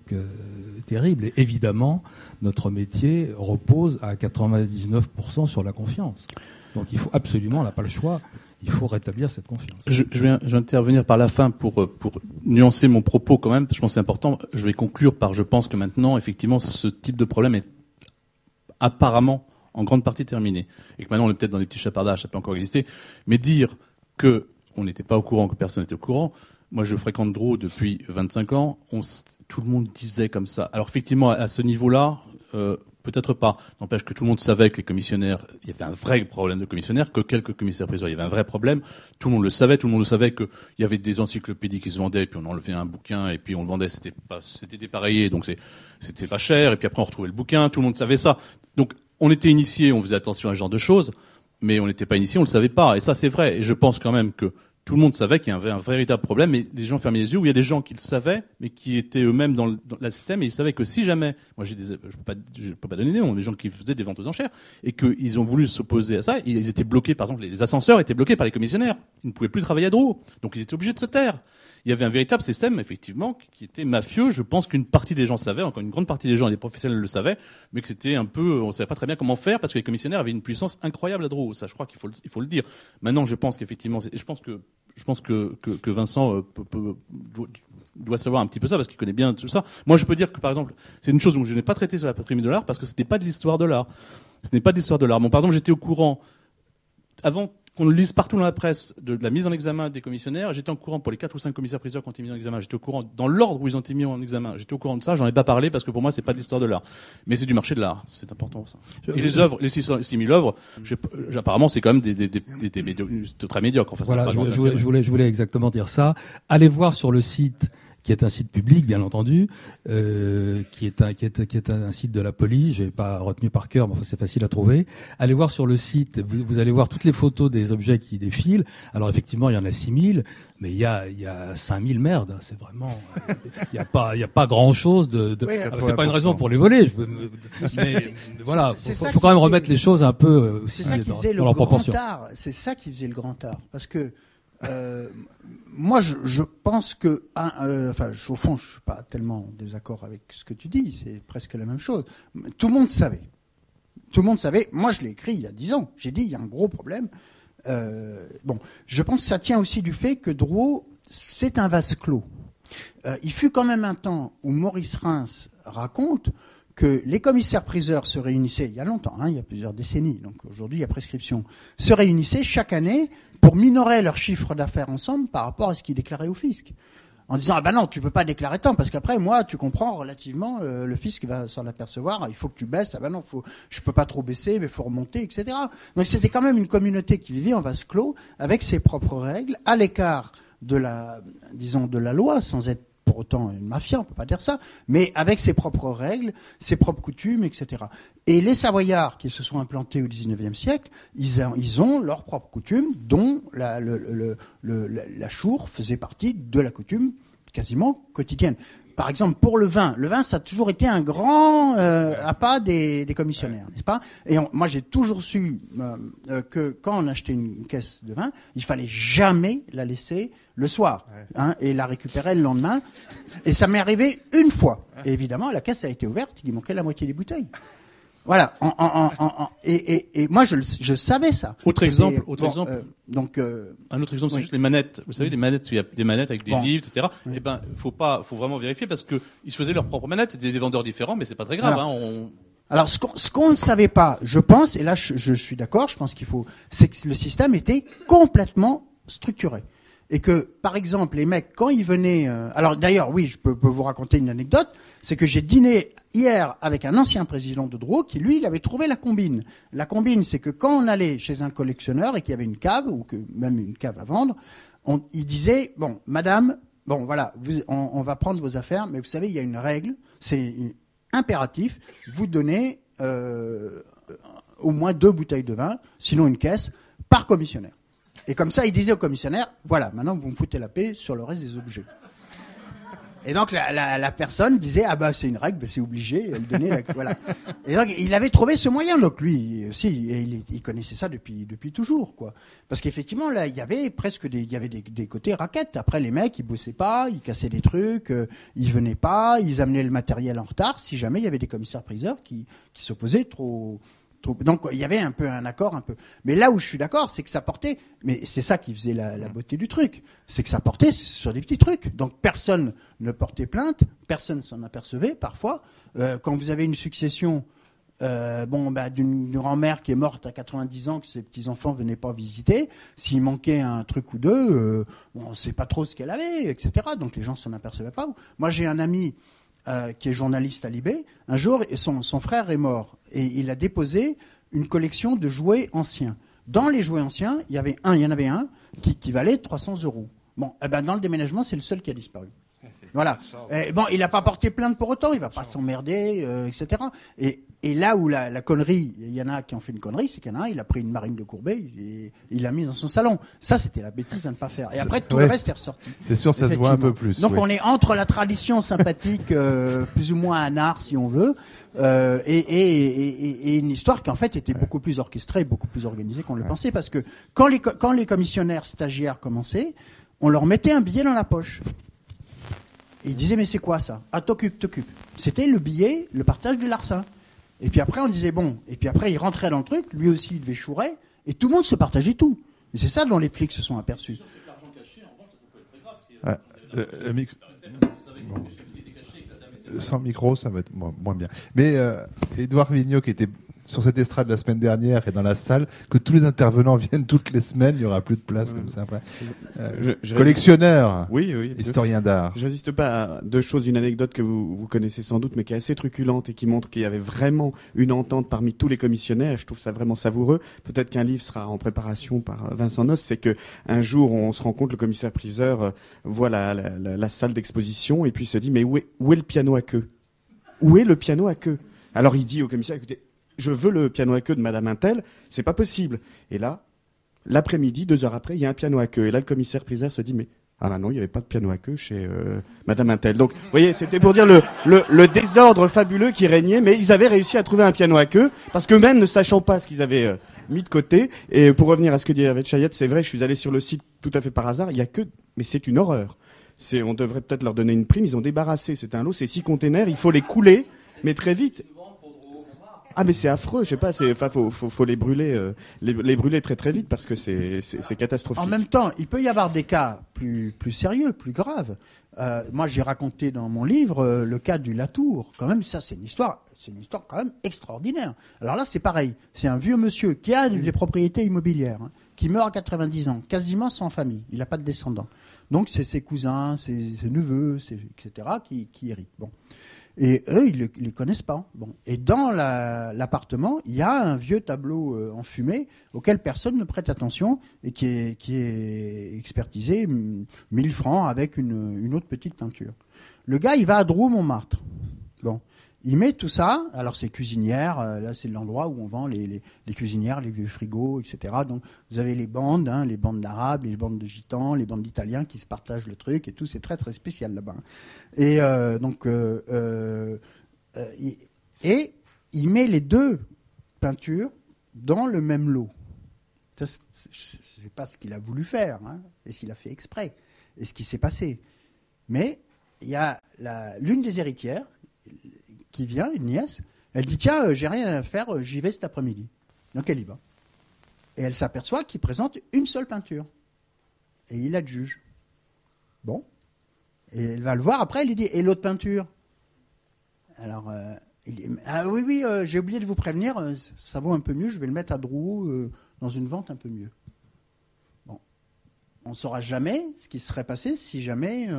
terrible. Et évidemment, notre métier repose à 99% sur la confiance. Donc il faut absolument, on n'a pas le choix. Il faut rétablir cette confiance. Je, je, vais, je vais intervenir par la fin pour, pour nuancer mon propos quand même, parce que je pense que c'est important. Je vais conclure par je pense que maintenant, effectivement, ce type de problème est apparemment en grande partie terminé. Et que maintenant, on est peut-être dans des petits chapardages, ça peut encore exister. Mais dire que on n'était pas au courant, que personne n'était au courant, moi, je fréquente Dro depuis 25 ans. Tout le monde disait comme ça. Alors, effectivement, à ce niveau-là, euh, peut-être pas. N'empêche que tout le monde savait que les commissionnaires, il y avait un vrai problème de commissionnaires, que quelques commissaires priseurs, il y avait un vrai problème. Tout le monde le savait. Tout le monde le savait qu'il y avait des encyclopédies qui se vendaient, et puis on enlevait un bouquin, et puis on le vendait, c'était pas, c'était dépareillé, donc c'était pas cher, et puis après on retrouvait le bouquin. Tout le monde savait ça. Donc, on était initié, on faisait attention à ce genre de choses, mais on n'était pas initié, on le savait pas. Et ça, c'est vrai. Et je pense quand même que tout le monde savait qu'il y avait un véritable problème, mais les gens fermaient les yeux, où il y a des gens qui le savaient, mais qui étaient eux-mêmes dans le système, et ils savaient que si jamais, moi j'ai des, je peux pas, je peux pas donner des noms, des gens qui faisaient des ventes aux enchères, et qu'ils ont voulu s'opposer à ça, ils étaient bloqués, par exemple, les ascenseurs étaient bloqués par les commissionnaires. Ils ne pouvaient plus travailler à Drouot. Donc ils étaient obligés de se taire il y avait un véritable système, effectivement, qui était mafieux. Je pense qu'une partie des gens savaient, encore une grande partie des gens et des professionnels le savaient, mais que c'était un peu, on savait pas très bien comment faire parce que les commissionnaires avaient une puissance incroyable à Drouot. Ça, je crois qu'il faut, le dire. Maintenant, je pense qu'effectivement, je pense que, je pense que, que, Vincent euh, doit savoir un petit peu ça parce qu'il connaît bien tout ça. Moi, je peux dire que, par exemple, c'est une chose où je n'ai pas traité sur la patrimie de l'art parce que ce n'est pas de l'histoire de l'art. Ce n'est pas de l'histoire de l'art. Bon, par exemple, j'étais au courant avant qu'on le lise partout dans la presse de, la mise en examen des commissionnaires. J'étais au courant pour les quatre ou cinq commissaires priseurs qui ont été mis en examen. J'étais au courant dans l'ordre où ils ont été mis en examen. J'étais au courant de ça. J'en ai pas parlé parce que pour moi c'est pas de l'histoire de l'art, mais c'est du marché de l'art. C'est important ça. Et les œuvres, les 6000 œuvres, apparemment c'est quand même des, des, des, des, des très médiocres. Enfin, voilà, je, je, voulais, je voulais exactement dire ça. Allez voir sur le site qui est un site public, bien entendu, euh, qui est un qui est, qui est un site de la police. J'ai pas retenu par cœur, mais enfin, c'est facile à trouver. Allez voir sur le site, vous, vous, allez voir toutes les photos des objets qui défilent. Alors effectivement, il y en a 6000, mais il y a il y a 5000 merdes. C'est vraiment il y a pas il y a pas grand chose de. de... Oui, ah, c'est pas une raison pour les voler. Je veux, mais, voilà, il faut, faut quand même remettre les choses un peu aussi ça qui dans, leur proportion. C'est ça qui faisait le grand art, parce que euh, moi, je, je, pense que, euh, enfin, au fond, je suis pas tellement en désaccord avec ce que tu dis. C'est presque la même chose. Tout le monde savait. Tout le monde savait. Moi, je l'ai écrit il y a dix ans. J'ai dit il y a un gros problème. Euh, bon, je pense que ça tient aussi du fait que Drouot, c'est un vase clos. Euh, il fut quand même un temps où Maurice Reims raconte que les commissaires priseurs se réunissaient il y a longtemps, hein, il y a plusieurs décennies, donc aujourd'hui il y a prescription, se réunissaient chaque année pour minorer leur chiffre d'affaires ensemble par rapport à ce qu'ils déclaraient au fisc. En disant ah ben non tu peux pas déclarer tant parce qu'après moi tu comprends relativement euh, le fisc va s'en apercevoir il faut que tu baisses ah ben non faut je peux pas trop baisser mais faut remonter etc donc c'était quand même une communauté qui vivait en vase clos avec ses propres règles à l'écart de la disons de la loi sans être pour autant une mafia, on peut pas dire ça, mais avec ses propres règles, ses propres coutumes, etc. Et les Savoyards qui se sont implantés au XIXe siècle, ils, ont, leurs propres coutumes, dont la, la chour faisait partie de la coutume quasiment quotidienne. Par exemple, pour le vin, le vin, ça a toujours été un grand euh, appât des, des commissionnaires, n'est-ce pas? Et on, moi, j'ai toujours su euh, que quand on achetait une caisse de vin, il fallait jamais la laisser le soir hein, et la récupérer le lendemain. Et ça m'est arrivé une fois. Et évidemment, la caisse a été ouverte, il manquait la moitié des bouteilles. Voilà. En, en, en, et, et, et, moi, je, je savais ça. Autre exemple. Autre bon, exemple. Euh, donc. Euh, un autre exemple, c'est juste les manettes. Vous savez, les manettes, il y a des manettes avec des Bon. livres, etc. Oui. Eh ben, faut pas, faut vraiment vérifier parce que ils se faisaient leurs propres manettes. C'était des vendeurs différents, mais c'est pas très grave. Voilà. Hein, on... Alors, ce qu'on, ce qu'on ne savait pas, je pense, et là, je, je suis d'accord, je pense qu'il faut, c'est que le système était complètement structuré. Et que, par exemple, les mecs, quand ils venaient, euh, alors d'ailleurs, oui, je peux, vous raconter une anecdote, c'est que j'ai dîné hier avec un ancien président de Drouot qui, lui, il avait trouvé la combine. La combine, c'est que quand on allait chez un collectionneur et qu'il y avait une cave, ou que même une cave à vendre, on, il disait, bon, madame, bon, voilà, vous- on, on va prendre vos affaires, mais vous savez, il y a une règle, c'est impératif, vous donnez euh, au moins deux bouteilles de vin, sinon une caisse, par commissionnaire. Et comme ça, il disait au commissionnaire, voilà, maintenant vous me foutez la paix sur le reste des objets. Et donc la, personne disait ah bah c'est une règle, bah, c'est obligé. Elle donnait voilà. Et donc il avait trouvé ce moyen. Donc lui aussi, et il, connaissait ça depuis depuis toujours quoi. Parce qu'effectivement là, il y avait presque des il y avait des, côtés raquettes. Après les mecs, ils bossaient pas, ils cassaient des trucs, euh, ils venaient pas, ils amenaient le matériel en retard. Si jamais il y avait des commissaires priseurs qui qui s'opposaient trop donc il y avait un peu un accord, un peu. Mais là où je suis d'accord, c'est que ça portait. Mais c'est ça qui faisait la, la beauté du truc, c'est que ça portait sur des petits trucs. Donc personne ne portait plainte, personne s'en apercevait. Parfois, euh, quand vous avez une succession, euh, bon, bah, d'une grand-mère qui est morte à 90 ans, que ses petits enfants venaient pas visiter, s'il manquait un truc ou deux, euh, on ne sait pas trop ce qu'elle avait, etc. Donc les gens s'en apercevaient pas. Moi, j'ai un ami euh, qui est journaliste à Libé, un jour, son, frère est mort et il a déposé une collection de jouets anciens. Dans les jouets anciens, il y avait un, il y en avait un qui, qui valait 300 euros. Bon, eh ben dans le déménagement, c'est le seul qui a disparu. Voilà. Et bon, il n'a pas porté plainte pour autant, il va pas s'emmerder, euh, etc. Et, et là où la, la connerie, il y en a qui ont fait une connerie, c'est qu'il y en a un, il a pris une marine de Courbet, et il l'a mise dans son salon. Ça, c'était la bêtise à ne pas faire. Et après, tout Ouais. le reste est ressorti. C'est sûr, ça se voit un peu plus. Donc oui. on est entre la tradition sympathique, euh, plus ou moins un art si on veut, euh, et, et, et, et une histoire qui en fait était beaucoup plus orchestrée, beaucoup plus organisée qu'on le pensait, parce que quand les, quand les commissionnaires stagiaires commençaient, on leur mettait un billet dans la poche. Et ils disaient mais c'est quoi ça? Ah t'occupes, t'occupes. C'était le billet, le partage du larcin. Et puis après on disait bon, et puis après il rentrait dans le truc, lui aussi il devait chourer, et tout le monde se partageait tout. Et c'est ça dont les flics se sont aperçus. Euh, Euh, Sans micro, ça va être moins, moins bien. Mais euh, Édouard Vigneault, qui était sur cette estrade la semaine dernière et dans la salle, que tous les intervenants viennent toutes les semaines, il y aura plus de place comme ça après. Euh, Je- je collectionneur, Oui, oui. historien d'art. Je résiste pas à deux choses. Une anecdote que vous, vous connaissez sans doute, mais qui est assez truculente et qui montre qu'il y avait vraiment une entente parmi tous les commissionnaires. Je trouve ça vraiment savoureux. Peut-être qu'un livre sera en préparation par Vincent Noss. C'est que un jour, on se rend compte, le commissaire priseur euh, voit la, la, la- la salle d'exposition et puis se dit, mais où est, où est le piano à queue? Où est le piano à queue? Alors il dit au commissaire, écoutez, je veux le piano à queue de Madame Intel. C'est pas possible. Et là, l'après-midi, deux heures après, il y a un piano à queue. Et là, le commissaire priseur se dit, mais ah bah non, il n'y avait pas de piano à queue chez euh, Madame Intel. Donc, vous voyez, c'était pour dire le, désordre fabuleux qui régnait, mais ils avaient réussi à trouver un piano à queue, parce qu'eux-mêmes ne sachant pas ce qu'ils avaient euh, mis de côté. Et pour revenir à ce que dit Hervé Chayette, c'est vrai, je suis allé sur le site tout à fait par hasard, il y a que, mais c'est une horreur. On devrait peut-être leur donner une prime, ils ont débarrassé, c'est un lot, c'est six containers, il faut les couler, mais très vite. Ah mais c'est affreux, je sais pas, c'est, faut, faut, faut les brûler, euh, les, les brûler très très vite parce que c'est, c'est, c'est catastrophique. En même temps, il peut y avoir des cas plus, plus sérieux, plus graves. Euh, moi, j'ai raconté dans mon livre euh, le cas du Latour. Quand même, ça, c'est une histoire, c'est une histoire quand même extraordinaire. Alors là, c'est pareil. C'est un vieux monsieur qui a des propriétés immobilières, hein, qui meurt à 90 ans, quasiment sans famille. Il n'a pas de descendants. Donc, c'est ses cousins, ses, ses neveux, ses- etc., qui, qui héritent. Bon. Et eux, ils ne les connaissent pas. Bon. Et dans la- l'appartement, il y a un vieux tableau euh, en fumée auquel personne ne prête attention et qui est, qui est expertisé hum, 1000 francs avec une, une autre petite peinture. Le gars, il va à Drou, Montmartre. Bon. Il met tout ça, alors c'est cuisinière, euh, là c'est l'endroit où on vend les, cuisinières, les vieux frigos, etc. Donc vous avez les bandes, hein, les bandes d'arabes, les bandes de gitans, les bandes d'italiens qui se partagent le truc et tout, c'est très très spécial là-bas. Et euh, donc, euh, il- et il met les deux peintures dans le même lot. Ça, Je ne sais pas ce qu'il a voulu faire, hein, et s'il a fait exprès, et ce qui s'est passé. Mais il y a l'une des héritières qui vient, une nièce, elle dit Tiens, euh, j'ai rien à faire, euh, j'y vais cet après-midi. Donc elle y va. Et elle s'aperçoit qu'il présente une seule peinture. Et il la juge. Bon. Et elle va le voir après, elle lui dit Et l'autre peinture? Alors, euh, il dit Ah oui, oui, j'ai oublié de vous prévenir, ça vaut un peu mieux, je vais le mettre à Drouot dans une vente un peu mieux. Bon. On ne saura jamais ce qui serait passé si jamais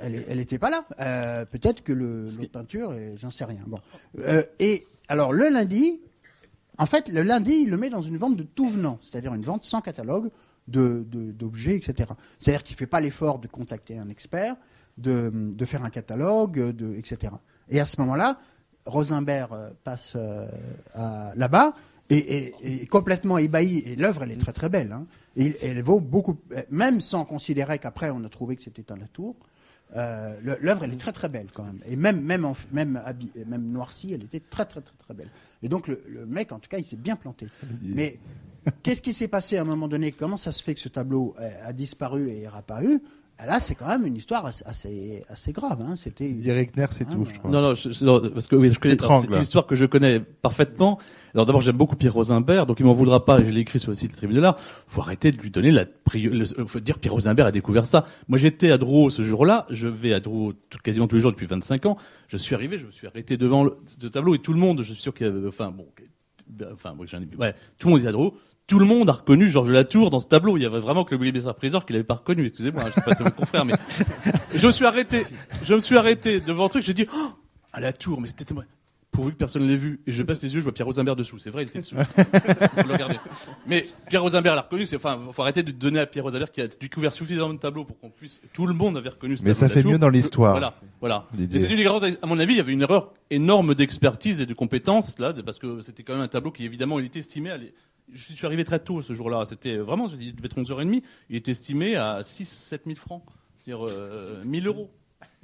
elle n'était pas là. Euh, Peut-être que le, l'autre peinture, j'en sais rien. Bon. Euh, et alors, le lundi, en fait, le lundi, il le met dans une vente de tout venant, c'est-à-dire une vente sans catalogue de, de- d'objets, etc. C'est-à-dire qu'il ne fait pas l'effort de contacter un expert, de, de faire un catalogue, de, etc. Et à ce moment-là, Rosenberg euh, passe là-bas et, et- et complètement ébahi. Et l'œuvre, elle est très très belle. Hein. Et elle vaut beaucoup, même sans considérer qu'après on a trouvé que c'était un Latour. Euh, L'œuvre, elle est très très belle quand même. Et même même en, même même noircie, elle était très très très très belle. Et donc le, le mec, en tout cas, il s'est bien planté. Mais qu'est-ce qui s'est passé à un moment donné? Comment ça se fait que ce tableau euh, a disparu et est réapparu? Là, c'est quand même une histoire assez assez, grave. Hein. C'était Eric Ner, c'est Ah, tout, je crois. Non, non, je- non, parce que oui, je connais. C'est une histoire que je connais parfaitement. Alors d'abord, j'aime beaucoup Pierre Rosenberg, donc il m'en voudra pas. Je l'ai écrit sur le site Tribune de l'Art. Faut arrêter de lui donner la le- Faut dire Pierre Rosenberg a découvert ça. Moi, j'étais à Drouot ce jour-là. Je vais à Drouot tout- quasiment tous les jours depuis 25 ans. Je suis arrivé, je me suis arrêté devant le, ce tableau et tout le monde, je suis sûr qu'il y avait, enfin bon, enfin moi j'en ai, ouais, tout le monde était à Drouot. Tout le monde a reconnu Georges Latour dans ce tableau. Il y avait vraiment que le Willy Bessard-Priseur qui l'avait pas reconnu. Excusez-moi, hein, je sais pas si c'est mon confrère, mais je me suis arrêté. Je me suis arrêté devant un truc. J'ai dit, oh, à la tour, mais c'était pourvu que personne l'ait vu. Et je baisse les yeux, je vois Pierre Rosenberg dessous. C'est vrai, il était dessous. Faut le regarder. Mais Pierre Rosenberg l'a reconnu. C'est, enfin, faut arrêter de donner à Pierre Rosenberg qui a découvert suffisamment de tableaux pour qu'on puisse. Tout le monde avait reconnu ce Mais tableau ça fait Latour. mieux dans l'histoire. Voilà, voilà. Didier. Et c'est une erreur, à mon avis, il y avait une erreur énorme d'expertise et de compétence là, parce que c'était quand même un tableau qui évidemment il était estimé. À Je suis arrivé très tôt ce jour-là. C'était vraiment, il devait être 11h30. Il était estimé à 6-7 000 francs, c'est-à-dire euh, 1000 euros.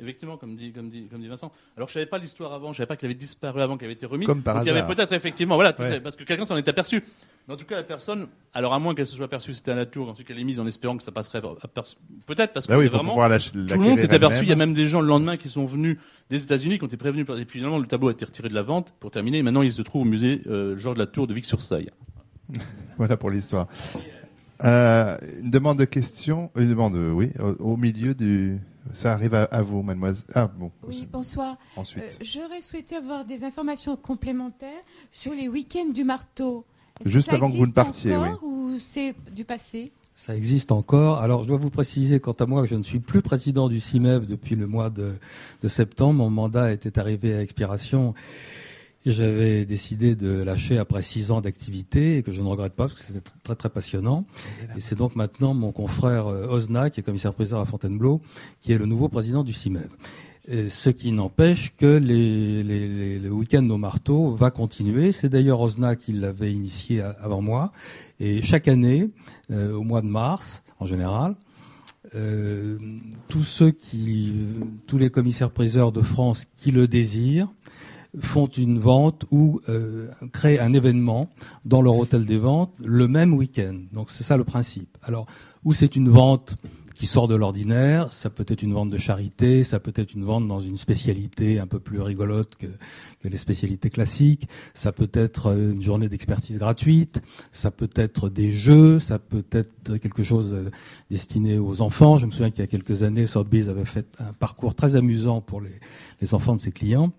Effectivement, comme dit, comme dit, comme dit Vincent. Alors, je savais pas l'histoire avant, je savais pas qu'il avait disparu avant, qu'il avait été remis. Comme par Donc, il y avait peut-être effectivement, voilà, Ouais. parce que quelqu'un s'en est aperçu. Mais en tout cas, la personne, alors à moins qu'elle se soit aperçue que c'était à la tour, ensuite qu'elle est mise en espérant que ça passerait. Peut-être parce que Bah oui, pour vraiment, la, tout le monde s'est aperçu. Il y a même des gens le lendemain qui sont venus des États-Unis, qui ont été prévenus. Et puis finalement, le tableau a été retiré de la vente pour terminer. Et maintenant, il se trouve au musée euh, Georges Latour de Vic-sur-Seille. Voilà pour l'histoire. Euh, une demande de question, une demande, euh, oui, au, au milieu du. Ça arrive à, à vous, mademoiselle. Ah bon. Oui, bonsoir. Ensuite. Euh, J'aurais souhaité avoir des informations complémentaires sur les week-ends du marteau. Est-ce Juste avant que vous ne existe partiez, encore Ou c'est du passé? Ça existe encore. Alors, je dois vous préciser, quant à moi, que je ne suis plus président du CIMEV depuis le mois de, de septembre. Mon mandat était arrivé à expiration j'avais décidé de lâcher après six ans d'activité et que je ne regrette pas parce que c'était très très passionnant. Et c'est donc maintenant mon confrère euh, Ozna, qui est commissaire-priseur à Fontainebleau, qui est le nouveau président du CIMEV. Ce qui n'empêche que les, les, les- le week-end au marteau va continuer. C'est d'ailleurs Ozna qui l'avait initié avant moi. Et chaque année, euh, au mois de mars, en général, euh, tous ceux qui, tous les commissaires-priseurs de France qui le désirent, font une vente ou euh, créent un événement dans leur hôtel des ventes le même week-end. Donc c'est ça le principe. Alors, ou c'est une vente qui sort de l'ordinaire, ça peut être une vente de charité, ça peut être une vente dans une spécialité un peu plus rigolote que, que les spécialités classiques, ça peut être euh, une journée d'expertise gratuite, ça peut être des jeux, ça peut être quelque chose euh, destiné aux enfants. Je me souviens qu'il y a quelques années, Sotheby's avait fait un parcours très amusant pour les, les enfants de ses clients.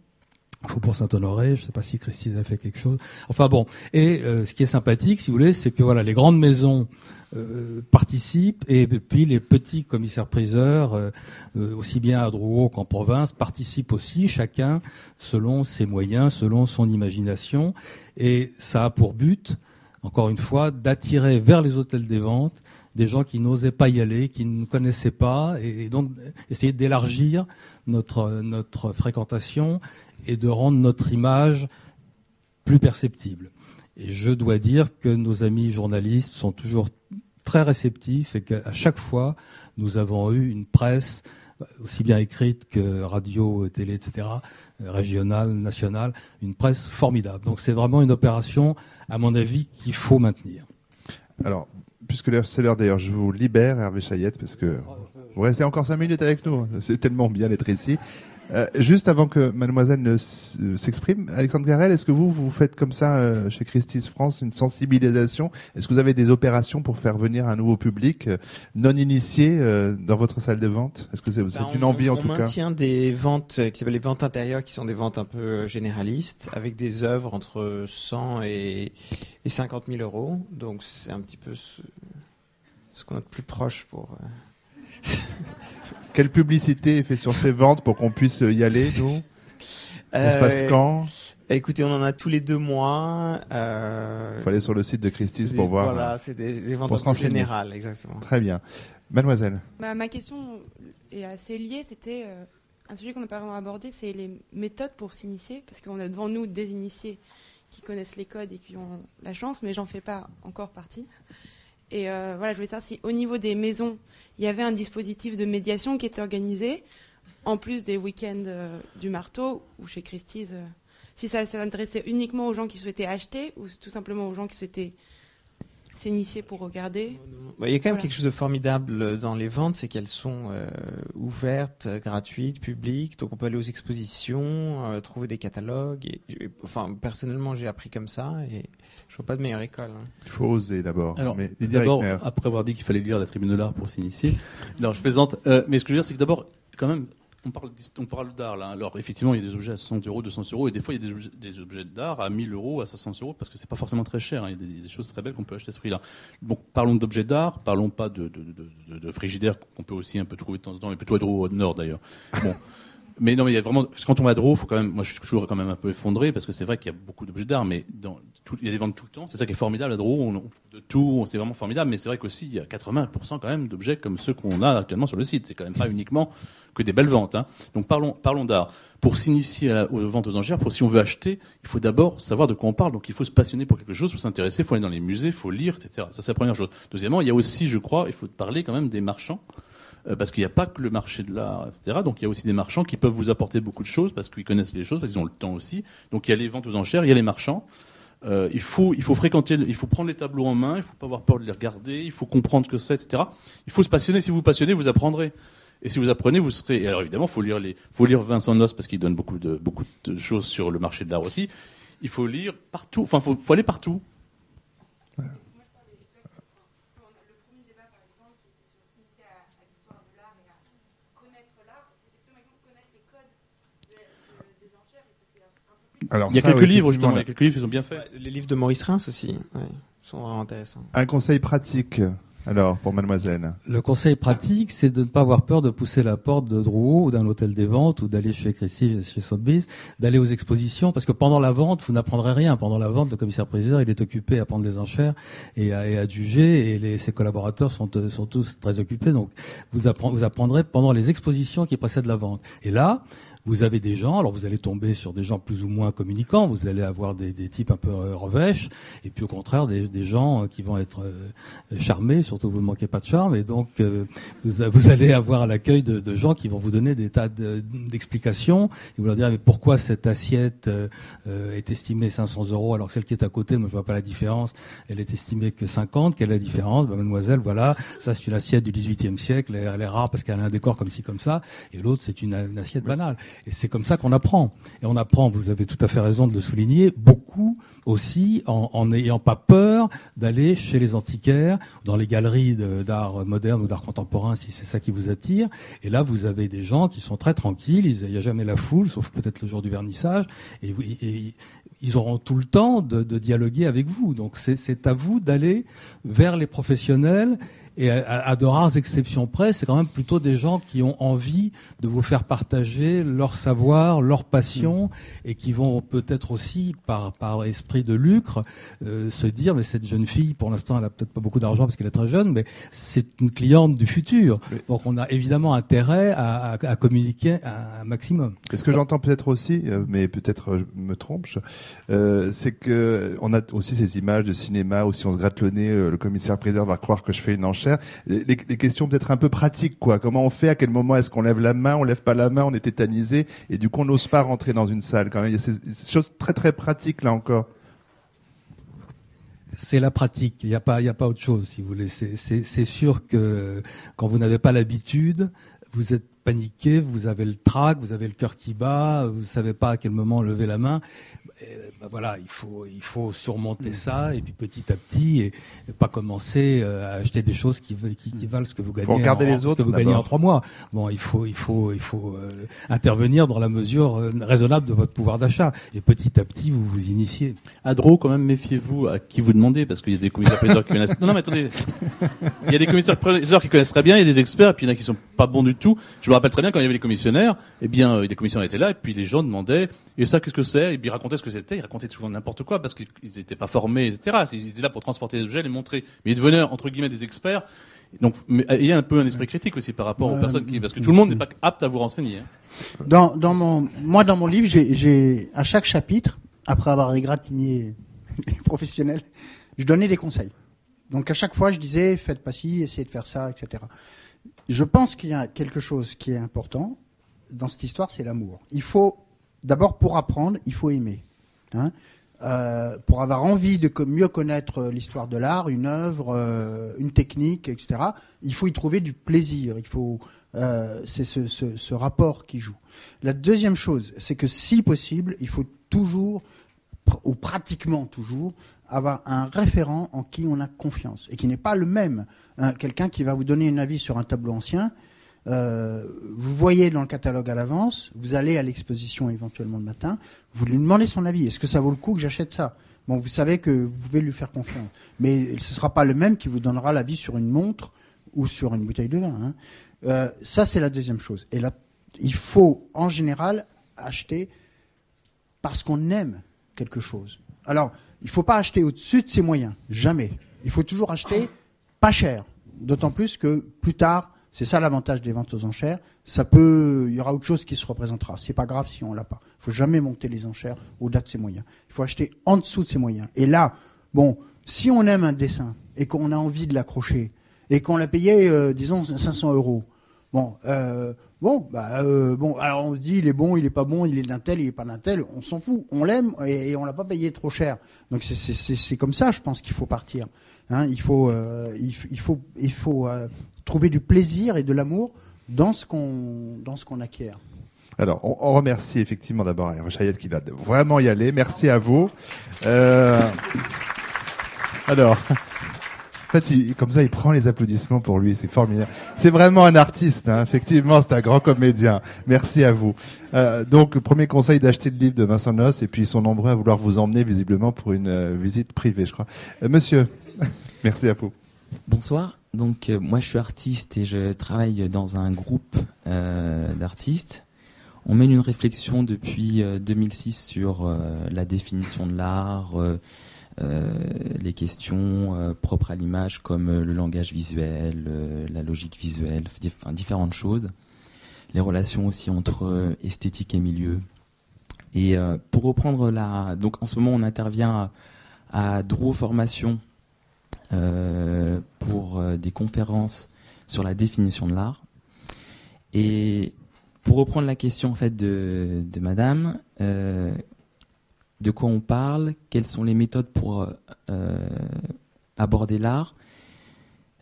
Faubourg Saint-Honoré, je ne sais pas si Christine a fait quelque chose. Enfin bon, et euh, ce qui est sympathique, si vous voulez, c'est que voilà, les grandes maisons euh, participent et puis les petits commissaires-priseurs, euh, euh, aussi bien à Drouot qu'en province, participent aussi, chacun selon ses moyens, selon son imagination, et ça a pour but, encore une fois, d'attirer vers les hôtels des ventes des gens qui n'osaient pas y aller, qui ne connaissaient pas, et donc essayer d'élargir notre notre fréquentation et de rendre notre image plus perceptible. Et je dois dire que nos amis journalistes sont toujours très réceptifs et qu'à chaque fois, nous avons eu une presse aussi bien écrite que radio, télé, etc., euh, régionale, nationale, une presse formidable. Donc c'est vraiment une opération, à mon avis, qu'il faut maintenir. Alors, puisque c'est l'heure d'ailleurs, je vous libère, Hervé Chayette, parce que vous restez encore cinq minutes avec nous. C'est tellement bien d'être ici. Euh, juste avant que mademoiselle ne euh, s'exprime, Alexandre Garel, est-ce que vous, vous faites comme ça euh, chez Christie's France une sensibilisation? Est-ce que vous avez des opérations pour faire venir un nouveau public euh, non initié dans votre salle de vente? Est-ce que c'est Bah, une on- envie en on tout cas? maintient des ventes qui s'appellent les ventes intérieures, qui sont des ventes un peu généralistes, avec des œuvres entre 100 et, et 50 000 euros. Donc c'est un petit peu ce, ce qu'on a de plus proche pour. Quelle publicité est faite sur ces ventes pour qu'on puisse y aller, nous? Ça se passe Euh, quand? Écoutez, on en a tous les deux mois. Euh, faut aller sur le site de Christie's pour voir. Voilà, c'est des, des ventes renseigner. générales, exactement. Très bien. Mademoiselle. Ma, ma question est assez liée. C'était euh, un sujet qu'on n'a pas vraiment abordé, c'est les méthodes pour s'initier, parce qu'on a devant nous des initiés qui connaissent les codes et qui ont la chance, mais j'en fais pas encore partie. Et euh, voilà, je voulais savoir si au niveau des maisons, il y avait un dispositif de médiation qui était organisé, en plus des week-ends euh, du marteau ou chez Christie's. euh, si ça s'adressait uniquement aux gens qui souhaitaient acheter ou tout simplement aux gens qui souhaitaient s'initier pour regarder. Bah, Il y a quand même Voilà. quelque chose de formidable dans les ventes, c'est qu'elles sont euh, ouvertes, euh, gratuites, publiques, donc on peut aller aux expositions, euh, trouver des catalogues. Et, et- enfin, personnellement, j'ai appris comme ça et je vois pas de meilleure école. hein. Il faut oser d'abord. Alors, Mais Didier d'abord, après avoir dit qu'il fallait lire la tribune de l'art pour s'initier, non, je plaisante. Euh, mais ce que je veux dire, c'est que d'abord, quand même, on parle, on d'art là. Alors, effectivement, il y a des objets à 60 euros, 200 euros, et des fois, il y a des objets, d'art à 1000 euros, à 500 euros, parce que c'est pas forcément très cher. hein. Il y a des, choses très belles qu'on peut acheter à ce prix-là. Donc, parlons d'objets d'art, parlons pas de, de, de, de, de frigidaire qu'on peut aussi un peu trouver de temps en temps, mais plutôt Drouot au nord d'ailleurs. Bon. Mais non, mais il y a vraiment. Quand on va à Drouot, faut quand même. Moi, je suis toujours quand même un peu effondré parce que c'est vrai qu'il y a beaucoup d'objets d'art, mais dans il y a des ventes tout le temps. C'est ça qui est formidable à Drouot. On, on de tout, c'est vraiment formidable. Mais c'est vrai qu'aussi, il y a 80% quand même d'objets comme ceux qu'on a actuellement sur le site. C'est quand même pas uniquement que des belles ventes. Hein. Donc parlons, parlons d'art. Pour s'initier aux ventes aux enchères, pour si on veut acheter, il faut d'abord savoir de quoi on parle. Donc il faut se passionner pour quelque chose, il faut s'intéresser, il faut aller dans les musées, il faut lire, etc. Ça c'est la première chose. Deuxièmement, il y a aussi, je crois, il faut parler quand même des marchands. Euh, parce qu'il n'y a pas que le marché de l'art, etc. Donc il y a aussi des marchands qui peuvent vous apporter beaucoup de choses parce qu'ils connaissent les choses, parce qu'ils ont le temps aussi. Donc il y a les ventes aux enchères, il y a les marchands. Euh, il faut il faut fréquenter, il faut prendre les tableaux en main, il faut pas avoir peur de les regarder, il faut comprendre ce que c'est, etc. Il faut se passionner. Si vous vous passionnez, vous apprendrez. Et si vous apprenez, vous serez. Et alors évidemment, faut lire faut lire Vincent Noss parce qu'il donne beaucoup de beaucoup de choses sur le marché de l'art aussi. Il faut lire partout. Enfin, faut, faut aller partout. Alors Il y a ça, quelques oui, livres justement, il y a quelques livres qui sont bien faits. Les livres de Maurice Reims aussi ouais, sont vraiment intéressants. Un conseil pratique, alors, pour mademoiselle. Le conseil pratique, c'est de ne pas avoir peur de pousser la porte de Drouot ou d'un hôtel des ventes ou d'aller chez Christie, chez Sotheby's, d'aller aux expositions, parce que pendant la vente, vous n'apprendrez rien. Pendant la vente, le commissaire-priseur, il est occupé à prendre des enchères et à, et à juger, et les, ses collaborateurs sont, sont tous très occupés. Donc, vous, appren- vous apprendrez pendant les expositions qui précèdent la vente. Et là, vous avez des gens, alors vous allez tomber sur des gens plus ou moins communicants, vous allez avoir des, des types un peu euh, revêches, et puis au contraire des, des gens euh, qui vont être euh, charmés, surtout vous ne manquez pas de charme, et donc vous, vous allez avoir à l'accueil de, de gens qui vont vous donner des tas de- d'explications, et vous leur dire mais pourquoi cette assiette est estimée 500 euros alors que celle qui est à côté, moi je vois pas la différence, elle est estimée que 50, quelle est la différence? Ben, Mademoiselle, voilà, ça c'est une assiette du 18e siècle, elle, elle est rare parce qu'elle a un décor comme ci comme ça, et l'autre c'est une, une assiette banale. Et c'est comme ça qu'on apprend. Et on apprend, vous avez tout à fait raison de le souligner, beaucoup aussi en n'ayant pas peur d'aller chez les antiquaires, dans les galeries d'art moderne ou d'art contemporain, si c'est ça qui vous attire. Et là, vous avez des gens qui sont très tranquilles, il n'y a jamais la foule, sauf peut-être le jour du vernissage, et, ils auront tout le temps de, de dialoguer avec vous. Donc c'est à vous d'aller vers les professionnels. Et à, de rares exceptions près, c'est quand même plutôt des gens qui ont envie de vous faire partager leur savoir, leur passion, et qui vont peut-être aussi, par, par esprit de lucre, euh, se dire, mais cette jeune fille, pour l'instant, elle a peut-être pas beaucoup d'argent parce qu'elle est très jeune, mais c'est une cliente du futur. Donc on a évidemment intérêt à, à- à communiquer un, un maximum. Et ce que j'entends peut-être aussi, euh, mais peut-être euh, je me trompe, euh, c'est que on a aussi ces images de cinéma où si on se gratte le nez, le commissaire priseur va croire que je fais une enchère. Les, questions peut-être un peu pratiques, quoi. Comment on fait? À quel moment est-ce qu'on lève la main? On lève pas la main On est tétanisé et du coup on n'ose pas rentrer dans une salle. Quand même, il y a ces, choses très très pratiques là encore. C'est la pratique. Il n'y a pas, il y a pas autre chose, si vous voulez. C'est sûr que quand vous n'avez pas l'habitude, vous êtes paniqué, vous avez le trac, vous avez le cœur qui bat, vous savez pas à quel moment lever la main. Et, ben voilà, il faut, il faut surmonter ça et puis petit à petit et, et pas commencer euh, à acheter des choses qui, qui, qui valent ce que vous gagnez. regarder en, les ce autres que vous gagnez en trois mois. Bon, il faut, il faut, il faut euh, intervenir dans la mesure euh, raisonnable de votre pouvoir d'achat et petit à petit vous vous initiez. À Drô, quand même, méfiez-vous à qui vous demandez, parce qu'il y a des commissaires priseurs qui connaissent. Non, non, mais attendez. Il y a des commissaires priseurs qui connaissent très bien, il y a des experts, et puis il y en a qui sont pas bons du tout. Je rappelle très bien quand il y avait les commissionnaires, eh bien, euh, les commissionnaires étaient là, et puis les gens demandaient, et ça, qu'est-ce que c'est? Et puis ils racontaient ce que c'était, ils racontaient souvent n'importe quoi, parce qu'ils n'étaient pas formés, etc. Ils étaient là pour transporter des objets, les montrer. Mais ils devenaient, entre guillemets, des experts. Donc, mais il y a un peu un esprit critique aussi par rapport aux personnes qui, parce que tout le monde n'est pas apte à vous renseigner. hein. Dans, dans mon, moi, dans mon livre, j'ai, à chaque chapitre, après avoir égratigné les professionnels, je donnais des conseils. Donc à chaque fois, je disais, faites pas ci, essayez de faire ça, etc. Je pense qu'il y a quelque chose qui est important dans cette histoire, c'est l'amour. Il faut, d'abord, pour apprendre, il faut aimer. Hein. Euh, pour avoir envie de mieux connaître l'histoire de l'art, une œuvre, euh, une technique, etc., il faut y trouver du plaisir. Il faut, euh, c'est ce, rapport qui joue. La deuxième chose, c'est que si possible, il faut toujours, ou pratiquement toujours, avoir un référent en qui on a confiance et qui n'est pas le même. hein. Quelqu'un qui va vous donner un avis sur un tableau ancien, euh, vous voyez dans le catalogue à l'avance, vous allez à l'exposition éventuellement le matin, vous lui demandez son avis. Est-ce que ça vaut le coup que j'achète ça? Bon, vous savez que vous pouvez lui faire confiance. Mais ce ne sera pas le même qui vous donnera l'avis sur une montre ou sur une bouteille de vin. hein. Euh, ça, c'est la deuxième chose. Et là, il faut, en général, acheter parce qu'on aime quelque chose. Alors, il ne faut pas acheter au-dessus de ses moyens. Jamais. Il faut toujours acheter pas cher. D'autant plus que plus tard, c'est ça l'avantage des ventes aux enchères, ça peut, il y aura autre chose qui se représentera. C'est pas grave si on l'a pas. Il faut jamais monter les enchères au-delà de ses moyens. Il faut acheter en dessous de ses moyens. Et là, bon, si on aime un dessin et qu'on a envie de l'accrocher et qu'on l'a payé, euh, disons 500 euros, bon, euh, bon, bah, euh, bon, alors on se dit il est bon, il est pas bon, il est d'un tel, il est pas d'un tel, on s'en fout, on l'aime et, et on l'a pas payé trop cher. Donc c'est comme ça, je pense qu'il faut partir. Hein, il faut euh, il, faut il faut trouver du plaisir et de l'amour dans ce qu'on dans ce qu'on acquiert. Alors, on, remercie effectivement d'abord Rachayet qui va vraiment y aller. Merci à vous. Alors, fait, comme ça, il prend les applaudissements pour lui. C'est formidable. C'est vraiment un artiste. Hein. Effectivement, c'est un grand comédien. Merci à vous. Euh, donc, premier conseil d'acheter le livre de Vincent Noss et puis ils sont nombreux à vouloir vous emmener visiblement pour une euh, visite privée, je crois. Euh, monsieur, merci à vous. Bonsoir. Donc moi je suis artiste et je travaille dans un groupe d'artistes. On mène une réflexion depuis euh, 2006 sur la définition de l'art, les questions euh, propres à l'image comme euh, le langage visuel, euh, la logique visuelle, différentes choses. Les relations aussi entre euh, esthétique et milieu. Et euh, pour reprendre la, donc en ce moment on intervient à, à Formation euh, pour euh, des conférences sur la définition de l'art. Et pour reprendre la question en fait de, Madame, euh, de quoi on parle, quelles sont les méthodes pour euh, aborder l'art.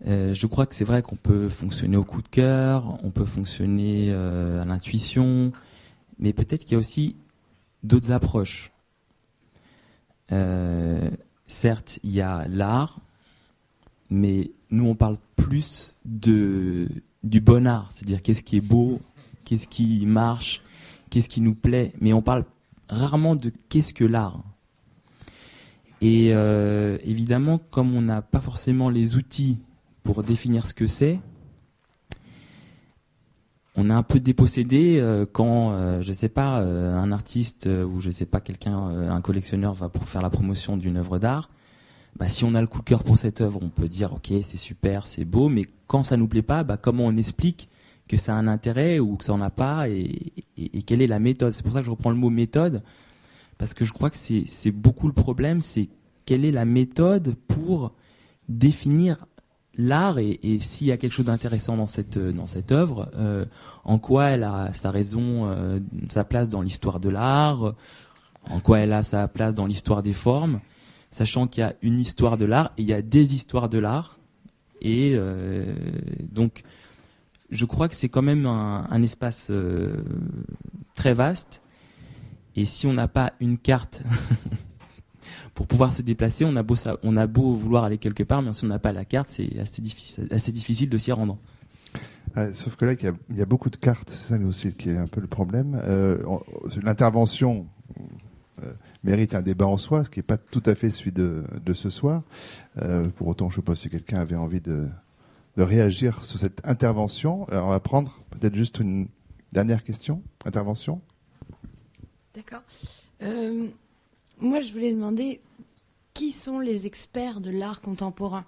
Euh, je crois que c'est vrai qu'on peut fonctionner au coup de cœur, on peut fonctionner euh, à l'intuition, mais peut-être qu'il y a aussi d'autres approches. Euh, certes, il y a l'art, mais nous on parle plus du bon art, c'est-à-dire qu'est-ce qui est beau, qu'est-ce qui marche, qu'est-ce qui nous plaît, mais on parle rarement de qu'est-ce que l'art. Et euh, évidemment, comme on n'a pas forcément les outils pour définir ce que c'est, on est un peu dépossédé euh, quand, euh, je sais pas, euh, un artiste ou je sais pas quelqu'un, un collectionneur va pour faire la promotion d'une œuvre d'art. Bah, si on a le coup de cœur pour cette œuvre, on peut dire ok c'est super, c'est beau, mais quand ça nous plaît pas, bah, comment on explique que ça a un intérêt ou que ça en a pas et, quelle est la méthode. C'est pour ça que je reprends le mot méthode parce que je crois que c'est beaucoup le problème, c'est quelle est la méthode pour définir l'art et, et s'il y a quelque chose d'intéressant dans cette dans cette œuvre, euh, en quoi elle a sa raison, euh, sa place dans l'histoire de l'art, en quoi elle a sa place dans l'histoire des formes, sachant qu'il y a une histoire de l'art et il y a des histoires de l'art. Et euh, donc je crois que c'est quand même un, espace euh, très vaste et si on n'a pas une carte pour pouvoir se déplacer, on a beau vouloir aller quelque part, mais si on n'a pas la carte, c'est assez difficile, de s'y rendre. Sauf que là, il y, a, beaucoup de cartes, c'est ça aussi qui est un peu le problème. Euh, on- L'intervention euh, mérite un débat en soi, ce qui n'est pas tout à fait celui de, ce soir. Pour autant, je ne sais pas si quelqu'un avait envie de, de réagir sur cette intervention. On va prendre peut-être juste une dernière question. Intervention D'accord. Euh, moi, je voulais demander qui sont les experts de l'art contemporain?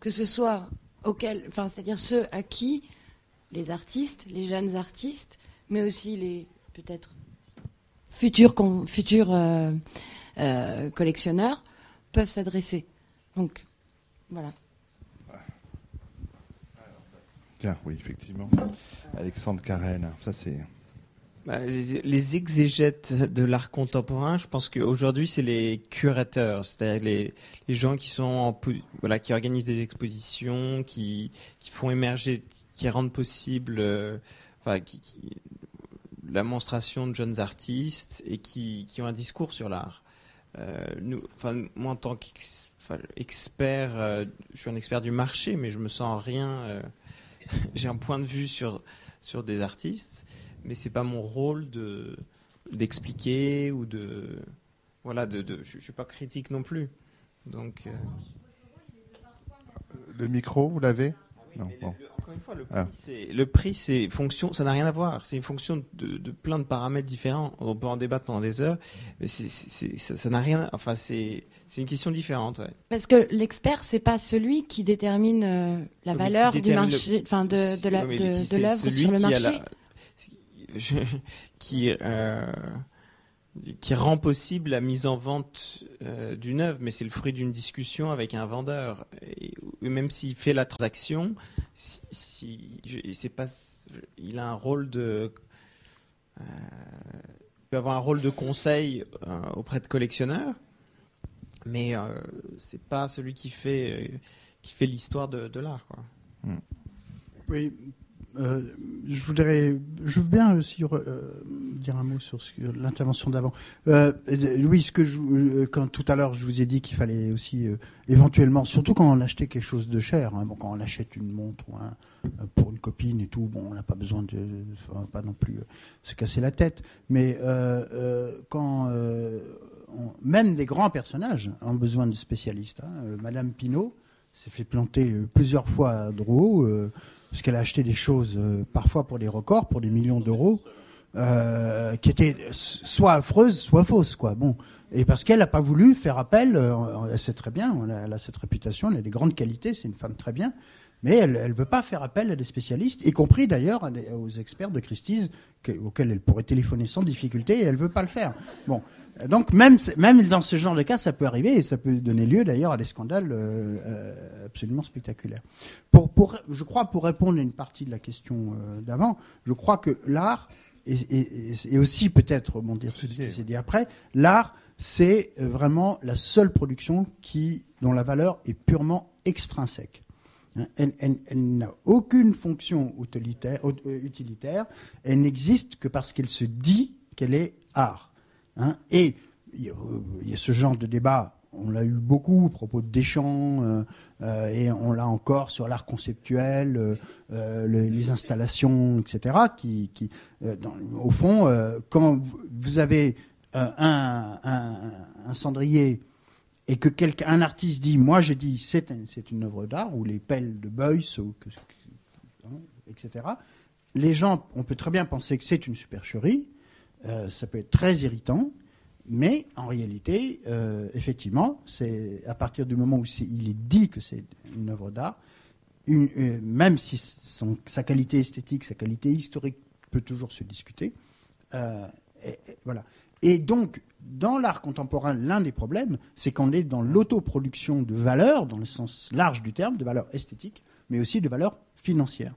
Que ce soit auquel, enfin, c'est-à-dire ceux à qui les artistes, les jeunes artistes, mais aussi les peut-être futurs, futurs euh, euh, collectionneurs peuvent s'adresser. Donc, voilà. Oui, effectivement. Alexandre Carrel, ça c'est. Bah, les, exégètes de l'art contemporain, je pense qu'aujourd'hui, c'est les curateurs, c'est-à-dire les, gens qui organisent des expositions, qui, font émerger, qui rendent possible, euh, enfin, la monstration de jeunes artistes et qui, ont un discours sur l'art. Euh, moi, en tant qu'expert, euh, je suis un expert du marché, mais je me sens rien. J'ai un point de vue sur sur des artistes, mais c'est pas mon rôle de d'expliquer ou de voilà de, de je, je suis pas critique non plus. Donc euh, Le micro, vous l'avez? Non. mais bon. le- encore une fois, le prix, Ah. c'est le prix, c'est fonction, ça n'a rien à voir. C'est une fonction de, de plein de paramètres différents. On peut en débattre pendant des heures, mais c'est, c'est- c'est- ça ça n'a rien. Enfin, c'est c'est une question différente. ouais. Parce que l'expert, c'est pas celui qui détermine euh, la valeur du marché, enfin de, l'œuvre sur le marché. la- je- qui euh, qui rend possible la mise en vente euh, d'une œuvre, mais c'est le fruit d'une discussion avec un vendeur. Même s'il fait la transaction, il a un rôle de, euh, peut avoir un rôle de conseil euh, auprès de collectionneurs, mais c'est pas celui qui fait qui fait l'histoire de, l'art. Oui, euh, je voudrais, je veux bien aussi euh, dire un mot sur l'intervention d'avant. Euh, euh, je, euh, quand tout à l'heure je vous ai dit qu'il fallait aussi euh, éventuellement, surtout quand on achetait quelque chose de cher, hein, bon, quand on achète une montre euh, pour une copine et tout, bon, on n'a pas besoin de, enfin, pas non plus euh, se casser la tête, mais euh, euh, quand euh, même des grands personnages ont besoin de spécialistes. hein. Euh, Madame Pinault s'est fait planter euh, plusieurs fois à Drouot. Parce qu'elle a acheté des choses euh, parfois pour des records, pour des millions d'euros, euh, qui étaient soit affreuses, soit fausses, quoi. Bon, et parce qu'elle n'a pas voulu faire appel, euh, elle sait très bien, elle a cette réputation, elle a des grandes qualités, c'est une femme très bien, mais elle ne veut pas faire appel à des spécialistes, y compris d'ailleurs aux experts de Christie's, que- auxquels elle pourrait téléphoner sans difficulté, et elle veut pas le faire. Bon, donc même même dans ce genre de cas, ça peut arriver et ça peut donner lieu d'ailleurs à des scandales euh, euh, absolument spectaculaires. Pour, pour, je crois, pour répondre à une partie de la question euh, d'avant, je crois que l'art, et, et, et- et aussi peut-être rebondir sur ce qui s'est dit après, l'art, c'est vraiment la seule production qui, dont la valeur est purement extrinsèque. Elle, n'a aucune fonction utilitaire, euh, utilitaire. Elle n'existe que parce qu'elle se dit qu'elle est art. Hein. Et il y, a, ce genre de débat, on l'a eu beaucoup à propos de Deschamps, euh, euh, et on l'a encore sur l'art conceptuel, le- les installations, etc. Qui, au fond, quand vous avez un cendrier et que quelqu'un, un artiste dit, moi je dis c'est un- c'est une œuvre d'art, ou les pelles de Beuys, hein, etc. Les gens, on peut très bien penser que c'est une supercherie, euh, ça peut être très irritant, mais en réalité, euh, effectivement, c'est à partir du moment où il est dit que c'est une œuvre d'art, euh, même si sa qualité esthétique, sa qualité historique peut toujours se discuter, voilà. Et donc, dans l'art contemporain, l'un des problèmes, c'est qu'on est dans l'autoproduction de valeurs, dans le sens large du terme, de valeurs esthétiques, mais aussi de valeurs financières.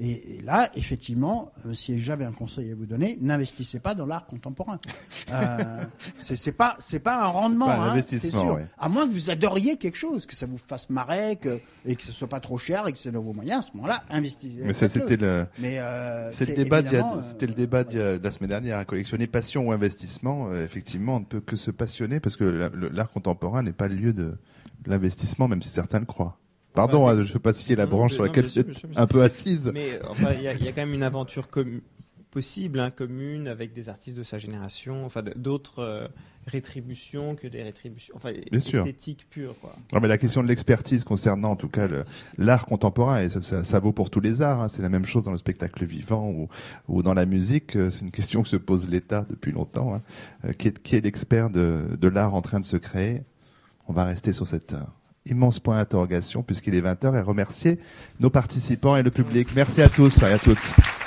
Et, et là, effectivement, euh, si j'avais un conseil à vous donner, n'investissez pas dans l'art contemporain. Euh, c'est pas, c'est pas un rendement, Pas un hein, c'est investissement, sûr. ouais. À moins que vous adoriez quelque chose, que ça vous fasse marrer, que, et que ce soit pas trop cher et que c'est dans vos moyens. À ce moment-là, investissez. Mais ça, c'était le, Mais euh, c'est le débat euh, c'était le débat y a- de la semaine dernière à collectionner passion ou investissement. Euh, effectivement, on ne peut que se passionner parce que l'art contemporain n'est pas le lieu de l'investissement, même si certains le croient. Pardon, Enfin, hein, je ne sais pas si est la branche sur laquelle sûr, sûr, bien un sûr. peu assise. Mais enfin, il y, a- il y a quand même une aventure possible, hein, commune, avec des artistes de sa génération, enfin d'autres euh, rétributions que des rétributions, enfin Bien sûr. esthétiques pures, quoi. Non, mais la question de l'expertise concernant en tout cas l'art contemporain, et ça, ça- ça vaut pour tous les arts, hein, c'est la même chose dans le spectacle vivant ou, ou dans la musique, euh, c'est une question que se pose l'État depuis longtemps. Euh, qui est, qui est l'expert de, de l'art en train de se créer On va rester sur cet euh, immense point d'interrogation puisqu'il est 20h et remercier nos participants et le public. Merci à tous et à toutes.